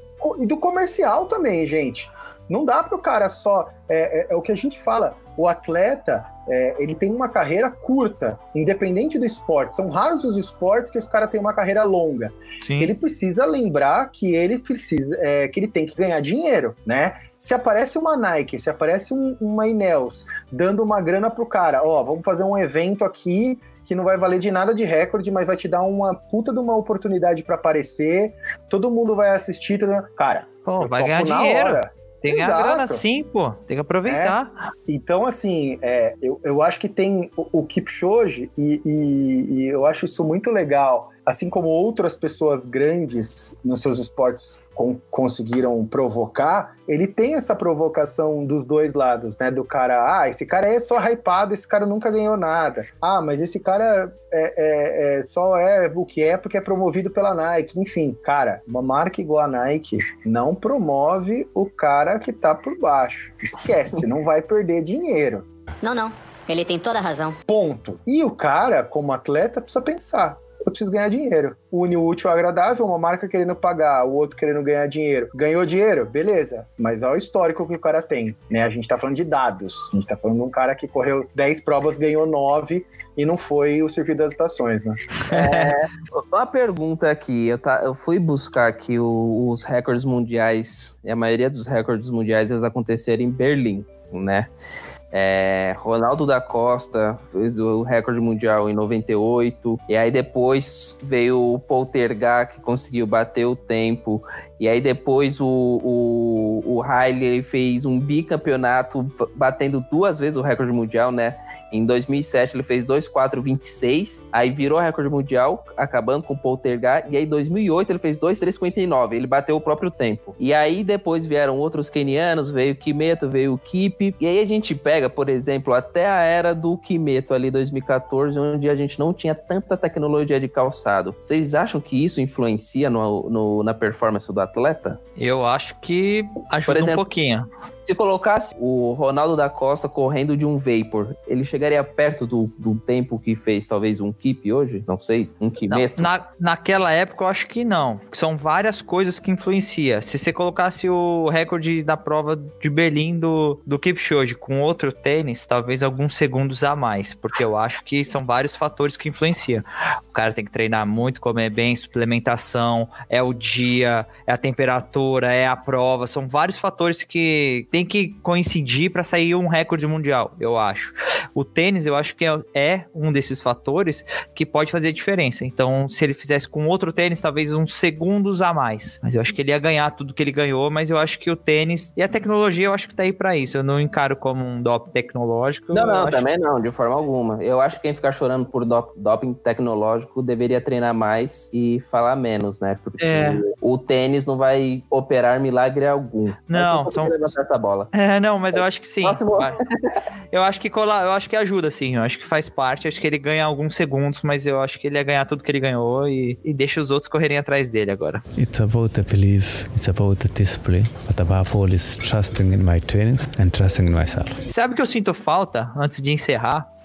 Speaker 3: E do comercial também, gente. Não dá para o cara só. É, é- é o que a gente fala. O atleta, é, ele tem uma carreira curta, independente do esporte. São raros os esportes que os caras têm uma carreira longa.
Speaker 4: Sim.
Speaker 3: Ele precisa lembrar que ele precisa, é, que ele tem que ganhar dinheiro, né? Se aparece uma Nike, se aparece um- uma Ineos dando uma grana pro cara, ó, vamos fazer um evento aqui que não vai valer de nada de recorde, mas vai te dar uma puta de uma oportunidade pra aparecer. Todo mundo vai assistir. Cara,
Speaker 4: Pô, vai ganhar dinheiro.
Speaker 3: hora.
Speaker 4: Tem que ganhar
Speaker 3: Exato.
Speaker 4: grana sim, pô. Tem que aproveitar.
Speaker 3: Então, assim, é, eu, eu acho que tem o, o Kipchoge e, e- e eu acho isso muito legal. Assim como outras pessoas grandes nos seus esportes con- conseguiram provocar, ele tem essa provocação dos dois lados, né? Do cara, ah, esse cara é só hypado, esse cara nunca ganhou nada. Ah, mas esse cara é, é- é- só é o que é porque é promovido pela Nike. Enfim, cara, uma marca igual a Nike não promove o cara que tá por baixo. Esquece, não vai perder dinheiro.
Speaker 10: Não, não. Ele tem toda a razão.
Speaker 3: Ponto. E o cara, como atleta, precisa pensar. Eu preciso ganhar dinheiro. Une o útil ao agradável, uma marca querendo pagar, o outro querendo ganhar dinheiro. Ganhou dinheiro? Beleza. Mas olha o histórico que o cara tem. Né? A gente tá falando de dados. A gente tá falando de um cara que correu 10 provas, ganhou 9 e não foi o circuito das estações, né?
Speaker 2: É, uma pergunta aqui, eu, tá, eu fui buscar aqui o- os recordes mundiais, e a maioria dos recordes mundiais eles aconteceram em Berlim, né? É, Ronaldo da Costa fez o recorde mundial em 98, e aí depois veio o Poltergar que conseguiu bater o tempo, e aí depois o, o, o ele fez um bicampeonato batendo duas vezes o recorde mundial, né? Em 2007 ele fez 2,426, aí virou recorde mundial, acabando com o Poltergar, e aí em 2008 ele fez 2,359, ele bateu o próprio tempo. E aí depois vieram outros kenianos, veio o Kimeto, veio o Kip, e aí a gente pega, por exemplo, até a era do Kimeto ali 2014, onde a gente não tinha tanta tecnologia de calçado. Vocês acham que isso influencia no, no- na performance do atleta?
Speaker 4: Eu acho que ajuda
Speaker 2: exemplo,
Speaker 4: um pouquinho.
Speaker 2: Se colocasse o Ronaldo da Costa correndo de um Vapor, ele chegaria perto do, do tempo que fez talvez um Keep hoje? Não sei, um Kimeto?
Speaker 4: na, naquela época eu acho que não. São várias coisas que influenciam. Se você colocasse o recorde da prova de Berlim do, do Kipchoge com outro tênis, talvez alguns segundos a mais. Porque eu acho que são vários fatores que influenciam. O cara tem que treinar muito, comer bem, suplementação, é o dia, é a temperatura, é a prova. São vários fatores que tem que coincidir para sair um recorde mundial, eu acho. O tênis, eu acho que é, é um desses fatores que pode fazer diferença. Então, se ele fizesse com outro tênis, talvez uns segundos a mais. Mas eu acho que ele ia ganhar tudo que ele ganhou, mas eu acho que o tênis e a tecnologia, eu acho que tá aí para isso. Eu não encaro como um dop tecnológico.
Speaker 2: Não, não,
Speaker 4: acho-
Speaker 2: também não, de forma alguma. Eu acho que quem ficar chorando por dop- doping tecnológico deveria treinar mais e falar menos, né? Porque
Speaker 4: É.
Speaker 2: o tênis não vai operar milagre algum.
Speaker 4: Não, são-
Speaker 2: bola.
Speaker 4: É, não, mas eu acho que sim.
Speaker 2: Próximo.
Speaker 4: Eu acho que cola, eu acho que ajuda, sim. Eu acho que faz parte. Acho que ele ganha alguns segundos, mas eu acho que ele ia ganhar tudo que ele ganhou e, e deixa os outros correrem atrás dele agora.
Speaker 7: It's about the belief, it's about the display, but above all is trusting in my trainings and trusting in myself.
Speaker 4: Sabe o que eu sinto falta, antes de encerrar?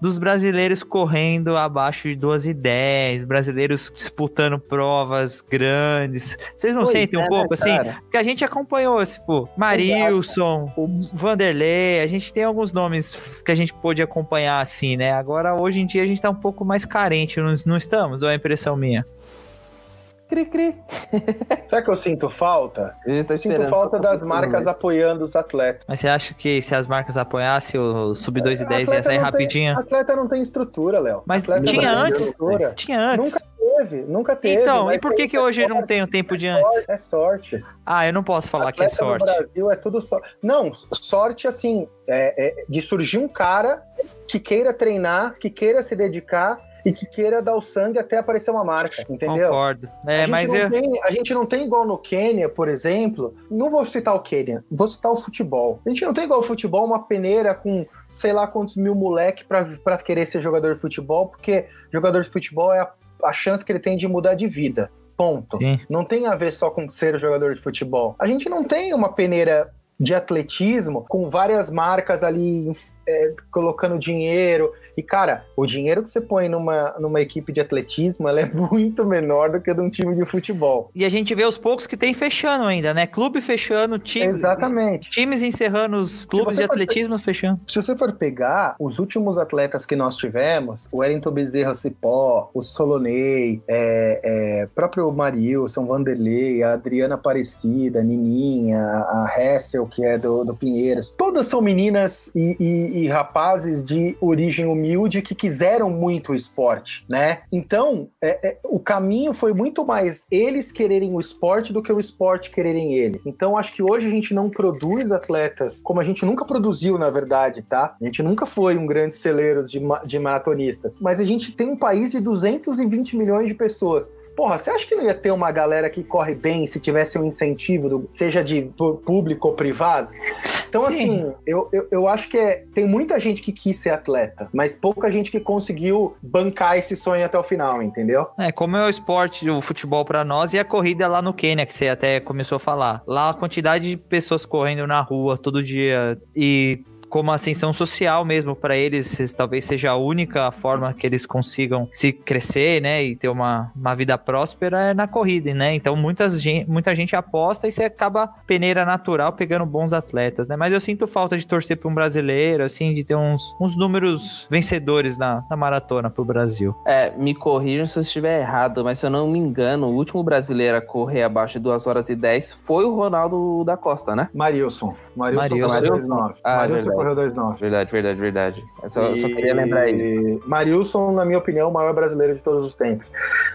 Speaker 4: Dos brasileiros correndo abaixo de 12 e 10, brasileiros disputando provas grandes. Vocês não
Speaker 2: Pois
Speaker 4: sentem um
Speaker 2: é, né,
Speaker 4: pouco assim?
Speaker 2: cara?
Speaker 4: Porque a gente acompanhou, tipo, Marilson, o Vanderlei, a gente tem alguns nomes que a gente pôde acompanhar assim, né? Agora, hoje em dia, a gente tá um pouco mais carente, não, não estamos? Ou é impressão minha?
Speaker 2: Cri, cri.
Speaker 3: Sabe que eu sinto falta?
Speaker 2: Eu tô
Speaker 3: Sinto falta das marcas apoiando os atletas.
Speaker 4: Mas você acha que se as marcas apoiassem o Sub 2 e 10 ia
Speaker 3: Atleta
Speaker 4: sair
Speaker 3: não tem-
Speaker 4: rapidinho?
Speaker 3: Atleta não tem estrutura, Léo.
Speaker 4: Mas
Speaker 3: Atleta
Speaker 4: tinha
Speaker 3: não tem
Speaker 4: antes.
Speaker 3: estrutura.
Speaker 4: Tinha antes.
Speaker 3: Nunca teve, nunca teve.
Speaker 4: Então, e por que que hoje
Speaker 3: sorte,
Speaker 4: não tem o tempo de
Speaker 3: é
Speaker 4: antes?
Speaker 3: É sorte.
Speaker 4: Ah, eu não posso falar que é
Speaker 3: Atleta
Speaker 4: sorte.
Speaker 3: No Brasil é tudo sorte. Não, sorte assim, é, é de surgir um cara que queira treinar, que queira se dedicar e que queira dar o sangue até aparecer uma marca, entendeu?
Speaker 4: Concordo.
Speaker 3: a,
Speaker 4: É,
Speaker 3: gente
Speaker 4: mas
Speaker 3: não
Speaker 4: eu.
Speaker 3: tem, a gente não tem igual no Quênia, por exemplo. Não vou citar o Quênia, vou citar o futebol. A gente não tem igual o futebol uma peneira com sei lá quantos mil moleque pra, pra querer ser jogador de futebol, porque jogador de futebol é a, a chance que ele tem de mudar de vida. Ponto.
Speaker 4: Sim.
Speaker 3: Não tem a ver só com ser jogador de futebol. A gente não tem uma peneira de atletismo com várias marcas ali é, colocando dinheiro. E, cara, o dinheiro que você põe numa, numa equipe de atletismo ela é muito menor do que de um time de futebol.
Speaker 4: E a gente vê os poucos que tem fechando ainda, né? Clube fechando, time,
Speaker 3: Exatamente.
Speaker 4: times encerrando os clubes de atletismo fechando.
Speaker 3: Se você for pegar os últimos atletas que nós tivemos, o Wellington Bezerra Cipó, o Solonei, é, é, próprio Marilson, Vanderlei, a Adriana Aparecida, a Nininha, a Hessel, que é do, do Pinheiros, todas são meninas e, e- e rapazes de origem humilde humilde que quiseram muito o esporte, né? Então, é, é, o caminho foi muito mais eles quererem o esporte do que o esporte quererem eles. Então, acho que hoje a gente não produz atletas como a gente nunca produziu, na verdade, tá? A gente nunca foi um grande celeiro de, ma- de maratonistas. Mas a gente tem um país de 220 milhões de pessoas. Porra, você acha que não ia ter uma galera que corre bem se tivesse um incentivo, do- seja de público ou privado? Então,
Speaker 4: Sim.
Speaker 3: assim, eu, eu, eu acho que é, tem muita gente que quis ser atleta, mas pouca gente que conseguiu bancar esse sonho até o final, entendeu?
Speaker 4: É, como é o esporte, o futebol pra nós e a corrida lá no Quênia, que você até começou a falar. Lá a quantidade de pessoas correndo na rua todo dia e como ascensão social mesmo para eles, es- talvez seja a única forma que eles consigam se crescer, né, e ter uma, uma vida próspera é na corrida, né? Então muitas muita gente aposta e você acaba peneira natural pegando bons atletas, né? Mas eu sinto falta de torcer para um brasileiro, assim, de ter uns, uns números vencedores na, na maratona pro Brasil.
Speaker 2: É, me corrijam se eu estiver errado, mas se eu não me engano, o último brasileiro a correr abaixo de 2 horas e 10 foi o Ronaldo da Costa, né?
Speaker 3: Marilson. Marilson,
Speaker 4: Marilson.
Speaker 3: correu 2,9.
Speaker 2: Ah,
Speaker 3: Marilson
Speaker 2: verdade.
Speaker 3: Correu 2,9.
Speaker 2: Verdade, verdade, verdade. Eu só, eu só
Speaker 3: E-
Speaker 2: queria lembrar ele.
Speaker 3: Marilson, na minha opinião, o maior brasileiro de todos os tempos.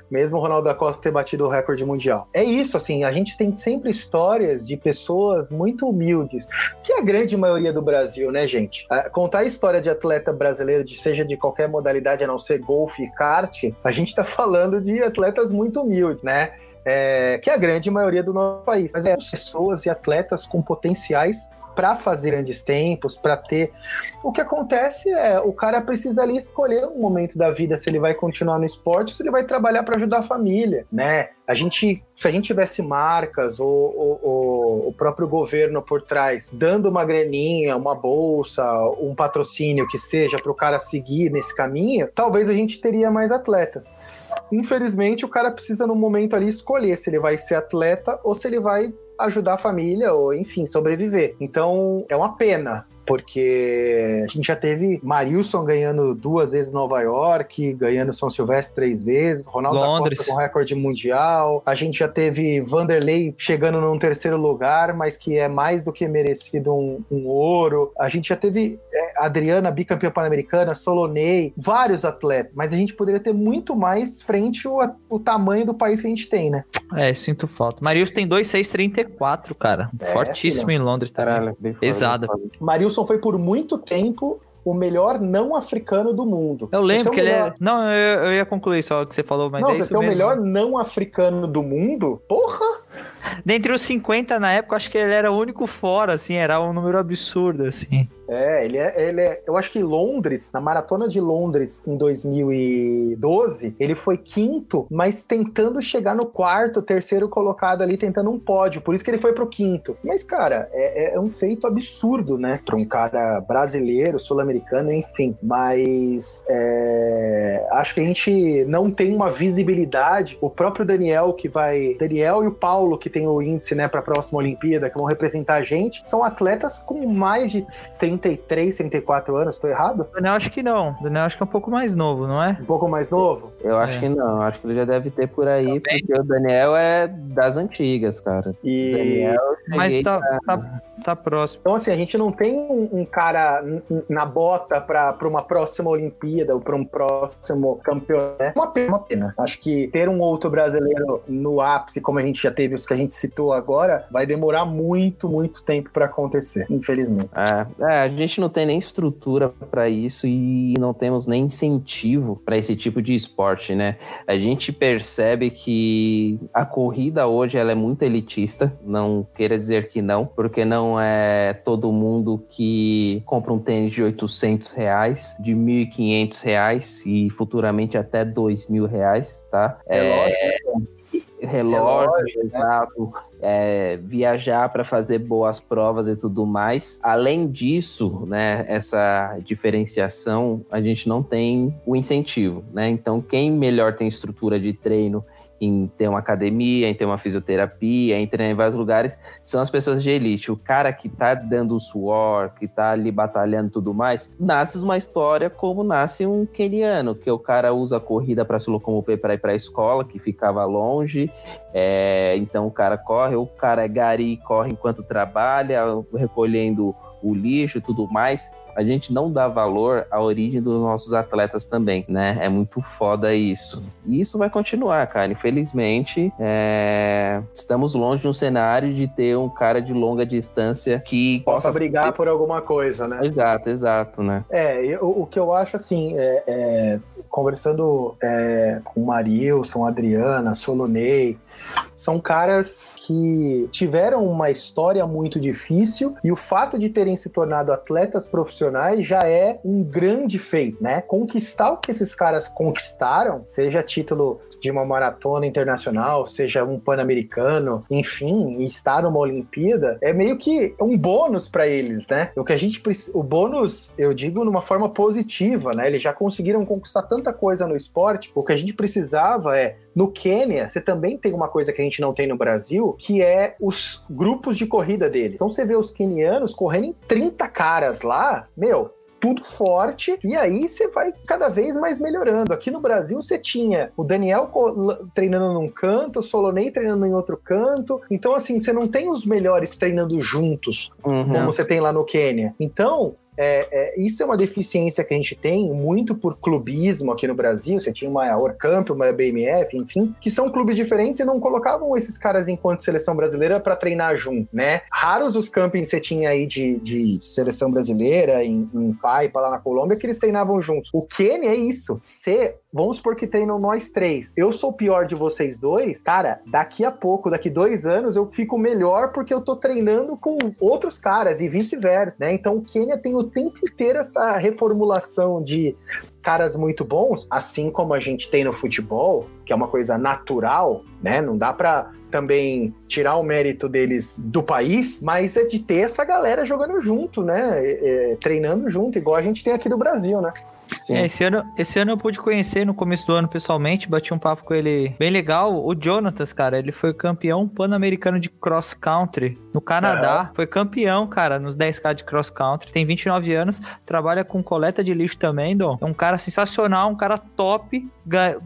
Speaker 3: Mesmo o Ronaldo da Costa ter batido o recorde mundial. É isso, assim, a gente tem sempre histórias de pessoas muito humildes, que é a grande maioria do Brasil, né, gente? Contar a história de atleta brasileiro, de seja de qualquer modalidade, a não ser golfe e kart, a gente tá falando de atletas muito humildes, né? É, que é a grande maioria do nosso país. Mas é pessoas e atletas com potenciais para fazer grandes tempos, para ter. O que acontece é o cara precisa ali escolher um momento da vida se ele vai continuar no esporte ou se ele vai trabalhar para ajudar a família, né? A gente, se a gente tivesse marcas ou, ou- ou o próprio governo por trás dando uma graninha, uma bolsa, um patrocínio que seja para o cara seguir nesse caminho, talvez a gente teria mais atletas. Infelizmente, o cara precisa no momento ali escolher se ele vai ser atleta ou se ele vai ajudar a família ou, enfim, sobreviver. Então, é uma pena. Porque a gente já teve Marilson ganhando duas vezes Nova York, ganhando São Silvestre três vezes, Ronaldo da
Speaker 4: Londres.
Speaker 3: Costa com recorde mundial. A gente já teve Vanderlei chegando num terceiro lugar, mas que é mais do que merecido um, um ouro. A gente já teve é, Adriana, bicampeã pan-americana, Solonei, vários atletas. Mas a gente poderia ter muito mais frente o, o tamanho do país que a gente tem, né?
Speaker 4: É, sinto falta. Marius tem 2,634, cara.
Speaker 3: É,
Speaker 4: Fortíssimo em Londres também.
Speaker 2: Caralho, bem
Speaker 4: Pesada.
Speaker 2: bem
Speaker 3: Marilson foi por muito tempo o melhor não africano do mundo.
Speaker 4: Eu lembro
Speaker 3: é o
Speaker 4: que ele
Speaker 3: melhor-
Speaker 4: é. Não, eu, eu ia concluir só o que você falou, mas
Speaker 3: não,
Speaker 4: é
Speaker 3: você
Speaker 4: isso
Speaker 3: tem o
Speaker 4: mesmo.
Speaker 3: melhor não africano do mundo? Porra!
Speaker 4: Dentre os 50 na época, acho que ele era o único fora, assim, era um número absurdo, assim.
Speaker 3: É, ele é, ele é. Eu acho que Londres, na maratona de Londres em 2012, ele foi quinto, mas tentando chegar no quarto, terceiro colocado ali, tentando um pódio. Por isso que ele foi pro quinto. Mas, cara, é, é um feito absurdo, né? Pra um cara brasileiro, sul-americano, enfim. Mas é, acho que a gente não tem uma visibilidade. O próprio Daniel, que vai. Daniel e o Paulo, que tem o índice, né, pra próxima Olimpíada, que vão representar a gente, são atletas com mais de 33, 34 anos, tô errado?
Speaker 4: Daniel, acho que não. Daniel, acho que é um pouco mais novo, não é?
Speaker 3: Um pouco mais novo?
Speaker 2: Eu acho
Speaker 4: É.
Speaker 2: que não, acho que ele já deve ter por aí, porque o Daniel é das antigas, cara.
Speaker 3: E
Speaker 2: Daniel,
Speaker 4: Mas tá,
Speaker 2: a-
Speaker 4: tá, tá próximo.
Speaker 3: então assim, a gente não tem um, um cara na bota pra, pra uma próxima Olimpíada ou pra um próximo campeonato. É uma pena, uma pena. Acho que ter um outro brasileiro no ápice, como a gente já teve os que a gente citou agora, vai demorar muito, muito tempo pra acontecer, infelizmente.
Speaker 2: É, é, a gente não tem nem estrutura pra isso e não temos nem incentivo pra esse tipo de esporte, né? A gente percebe que a corrida hoje ela é muito elitista, não queira dizer que não, porque não é todo mundo que compra um tênis de 800 reais, de 1.500 reais e futuramente até 2 mil reais, tá? relógio, exato, é, viajar para fazer boas provas e tudo mais. Além disso, né, essa diferenciação, a gente não tem o incentivo, né? Então, quem melhor tem estrutura de treino em ter uma academia, em ter uma fisioterapia, em treinar em vários lugares, são as pessoas de elite. O cara que tá dando o suor, que tá ali batalhando tudo mais, nasce uma história como nasce um keniano, que o cara usa a corrida para se locomover para ir para a escola, que ficava longe, é, então o cara corre, o cara é gari, corre enquanto trabalha, recolhendo o lixo e tudo mais. A gente não dá valor à origem dos nossos atletas também, né? É muito foda isso. E isso vai continuar, cara. Infelizmente, é, estamos longe de um cenário de ter um cara de longa distância que
Speaker 3: Possa brigar por alguma coisa, né?
Speaker 2: Exato, exato, né?
Speaker 3: É, eu- o que eu acho assim, é, é, conversando é, com o Marilson, Adriana, Solonei, são caras que tiveram uma história muito difícil e o fato de terem se tornado atletas profissionais já é um grande feito, né? Conquistar o que esses caras conquistaram, seja título de uma maratona internacional, seja um pan-americano, enfim, e estar numa Olimpíada, é meio que um bônus para eles, né? O que a gente o bônus, eu digo numa forma positiva, né? Eles já conseguiram conquistar tanta coisa no esporte. O que a gente precisava é no Quênia, você também tem uma coisa que a gente não tem no Brasil, que é os grupos de corrida dele. Então você vê os quenianos correndo em 30 caras lá, meu, tudo forte, e aí você vai cada vez mais melhorando. Aqui no Brasil você tinha o Daniel treinando num canto, o Solonei treinando em outro canto. Então, assim, você não tem os melhores treinando juntos,
Speaker 2: Uhum.
Speaker 3: como você tem lá no Quênia. Então, é, é, isso é uma deficiência que a gente tem muito por clubismo aqui no Brasil. Você tinha uma Orcamp, uma BMF, enfim, que são clubes diferentes e não colocavam esses caras enquanto seleção brasileira para treinar junto, né? Raros os campings que você tinha aí de, de seleção brasileira em, em Paipa, lá na Colômbia, que eles treinavam juntos. O Quênia é isso. Você, vamos supor que treinam nós três. Eu sou o pior de vocês dois, cara, daqui a pouco, daqui dois anos, eu fico melhor porque eu tô treinando com outros caras e vice-versa, né? Então o Quênia tem o tempo inteiro essa reformulação de caras muito bons, assim como a gente tem no futebol, que é uma coisa natural, né? Não dá pra também tirar o mérito deles do país, mas é de ter essa galera jogando junto, né? É, é, treinando junto, igual a gente tem aqui do Brasil, né?
Speaker 4: É, esse, ano, esse ano eu pude conhecer no começo do ano pessoalmente, bati um papo com ele bem legal. O Jonatas, cara, ele foi campeão pan-americano de cross country no Canadá. Foi campeão, cara, nos 10K de cross country. Tem 29 anos, trabalha com coleta de lixo também, Dom. É um cara sensacional, um cara top. ga-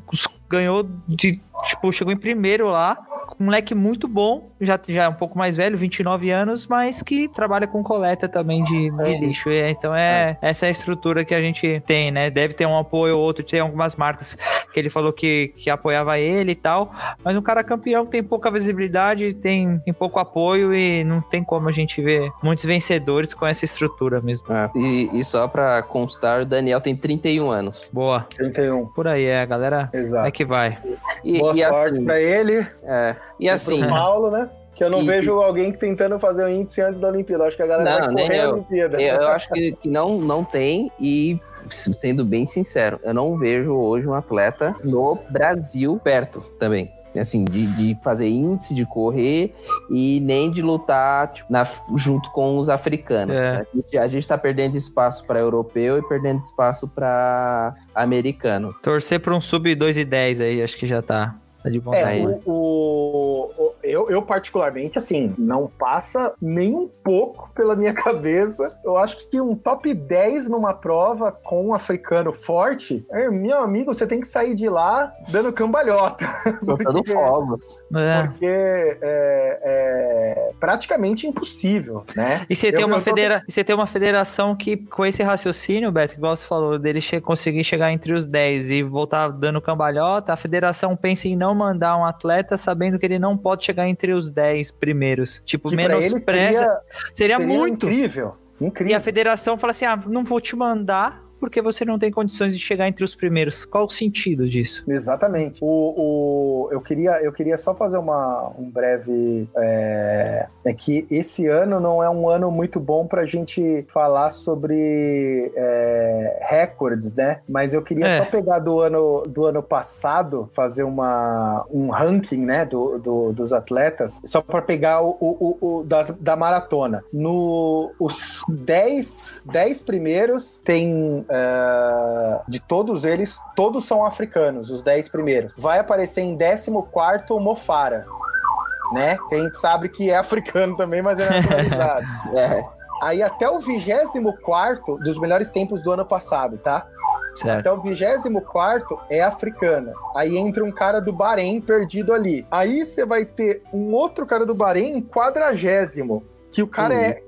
Speaker 4: Ganhou de. Tipo, chegou em primeiro lá. Um moleque muito bom, já, já é um pouco mais velho, 29 anos, mas que trabalha com coleta também de, de lixo. É, então é, essa é a estrutura que a gente tem, né? Deve ter um apoio ou outro, tem algumas marcas que ele falou que, que apoiava ele e tal. Mas um cara campeão que tem pouca visibilidade, tem, tem pouco apoio e não tem como a gente ver muitos vencedores com essa estrutura mesmo.
Speaker 2: É, E, e só pra constar, o Daniel tem 31 anos.
Speaker 4: Boa.
Speaker 3: 31.
Speaker 4: Por aí, é, a galera.
Speaker 3: Exato.
Speaker 4: É que vai.
Speaker 2: E,
Speaker 3: Boa
Speaker 2: e
Speaker 3: sorte
Speaker 2: assim,
Speaker 3: pra ele.
Speaker 2: é, e assim,
Speaker 3: pro Paulo, né? Que eu não
Speaker 2: E-
Speaker 3: vejo alguém tentando fazer o índice antes da Olimpíada. Acho que a galera
Speaker 2: Não,
Speaker 3: vai correr a
Speaker 2: eu.
Speaker 3: Olimpíada.
Speaker 2: eu, eu acho que, que não, não tem e sendo bem sincero, eu não vejo hoje um atleta no Brasil perto também. Assim, de, de fazer índice, de correr e nem de lutar tipo, na- junto com os africanos.
Speaker 4: É.
Speaker 2: A, gente, a gente tá perdendo espaço para europeu e perdendo espaço para americano.
Speaker 4: Torcer pra um sub 2 e 10 aí, acho que já tá. Tá de bom
Speaker 3: É, o- o- eu, eu particularmente, assim, não passa nem um pouco pela minha cabeça. Eu acho que um top 10 numa prova com um africano forte, é, meu amigo, você tem que sair de lá dando cambalhota.
Speaker 2: Soltando
Speaker 3: Porque-
Speaker 2: fogos.
Speaker 4: É.
Speaker 3: Porque é, é praticamente impossível, né?
Speaker 4: E você,
Speaker 3: Eu-
Speaker 4: tem uma
Speaker 3: eu tô-
Speaker 4: federa... e você tem uma federação que, com esse raciocínio, Beto, igual você falou, dele che... conseguir chegar entre os 10 e voltar dando cambalhota, a federação pensa em não mandar um atleta sabendo que ele não pode chegar entre os 10 primeiros. Tipo,
Speaker 3: Que eles
Speaker 4: menospreza.
Speaker 3: seria-
Speaker 4: Seria,
Speaker 3: seria
Speaker 4: muito.
Speaker 3: incrível. Incrível.
Speaker 4: E a federação fala assim: ah, não vou te mandar porque você não tem condições de chegar entre os primeiros. Qual o sentido disso?
Speaker 3: Exatamente. O, o- eu, queria, eu queria só fazer uma, um breve. É, é que esse ano não é um ano muito bom para a gente falar sobre é, recordes, né? Mas eu queria
Speaker 4: É.
Speaker 3: só pegar do ano, do ano passado, fazer uma, um ranking né, do, do- dos atletas, só para pegar o, o, o- das- da maratona. No, os 10, 10 primeiros tem é, de todos eles, todos são africanos, os 10 primeiros. Vai aparecer em 14 o Mofara, né? Que a gente sabe que é africano também, mas é nacionalizado.
Speaker 2: É.
Speaker 3: Aí até o 24 dos melhores tempos do ano passado, tá?
Speaker 4: Certo.
Speaker 3: Até o 24 é africana. Aí entra um cara do Bahrein perdido ali. Aí você vai ter um outro cara do Bahrein, quadragésimo. Que o cara é.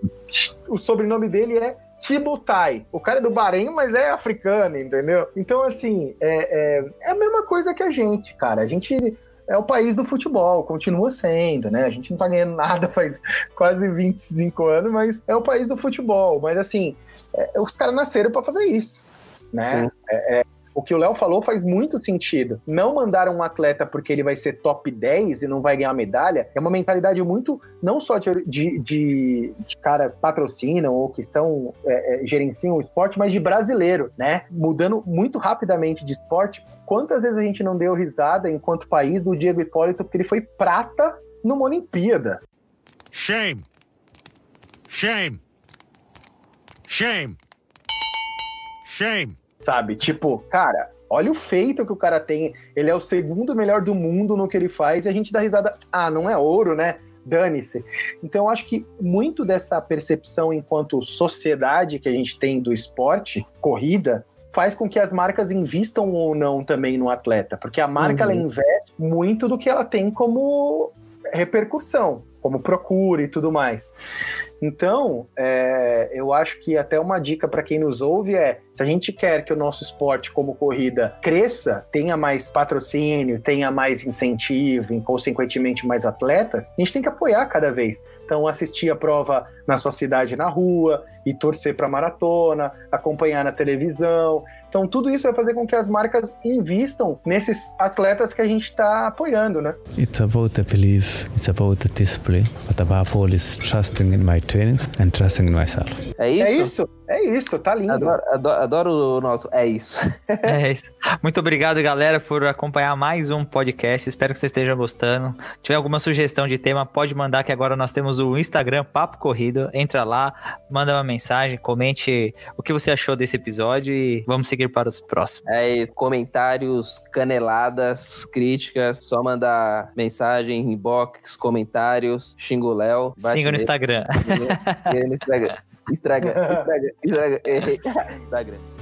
Speaker 3: O sobrenome dele é Tibutai. O cara é do Bahrein, mas é africano, entendeu? Então, assim, é, é, é a mesma coisa que a gente, cara. A gente é o país do futebol, continua sendo, né? A gente não tá ganhando nada faz quase 25 anos, mas é o país do futebol. Mas assim, é, os caras nasceram para fazer isso, né? É, é, o que o Léo falou faz muito sentido. Não mandar um atleta porque ele vai ser top 10 e não vai ganhar medalha é uma mentalidade muito, não só de, de, de, de caras patrocinam ou que estão, é, é, gerenciam o esporte, mas de brasileiro, né? Mudando muito rapidamente de esporte. Quantas vezes a gente não deu risada enquanto país do Diego Hipólito porque ele foi prata numa Olimpíada?
Speaker 8: Shame. Shame. Shame. Shame.
Speaker 3: Sabe? Tipo, cara, olha o feito que o cara tem. Ele é o segundo melhor do mundo no que ele faz e a gente dá risada. Ah, não é ouro, né? Dane-se. Então, eu acho que muito dessa percepção enquanto sociedade que a gente tem do esporte, corrida, faz com que as marcas invistam ou não também no atleta. Porque a marca,
Speaker 2: Uhum.
Speaker 3: ela investe muito do que ela tem como repercussão, como procura e tudo mais. Então, é, eu acho que até uma dica para quem nos ouve é: se a gente quer que o nosso esporte, como corrida, cresça, tenha mais patrocínio, tenha mais incentivo, e consequentemente mais atletas, a gente tem que apoiar cada vez. Então, assistir a prova na sua cidade na rua e torcer para maratona, acompanhar na televisão. Então, tudo isso vai fazer com que as marcas invistam nesses atletas que a gente está apoiando, né?
Speaker 7: It's about the belief, it's about the discipline, but above all is trusting in my trainings and trusting in myself.
Speaker 2: É isso?
Speaker 3: É isso, é isso, tá lindo.
Speaker 2: Adoro, adoro, adoro o nosso. É isso.
Speaker 4: É isso. Muito obrigado, galera, por acompanhar mais um podcast. Espero que vocês estejam gostando. Se tiver alguma sugestão de tema, pode mandar, que agora nós temos o Instagram Papo Corrido. Entra lá, manda uma mensagem, comente o que você achou desse episódio e vamos seguir para os próximos.
Speaker 2: É, comentários, caneladas, críticas, só mandar mensagem, inbox, comentários, xinga o Léo.
Speaker 4: Siga no. Instagram.
Speaker 2: Siga no Instagram. Estraga, estraga, estraga, Instagram.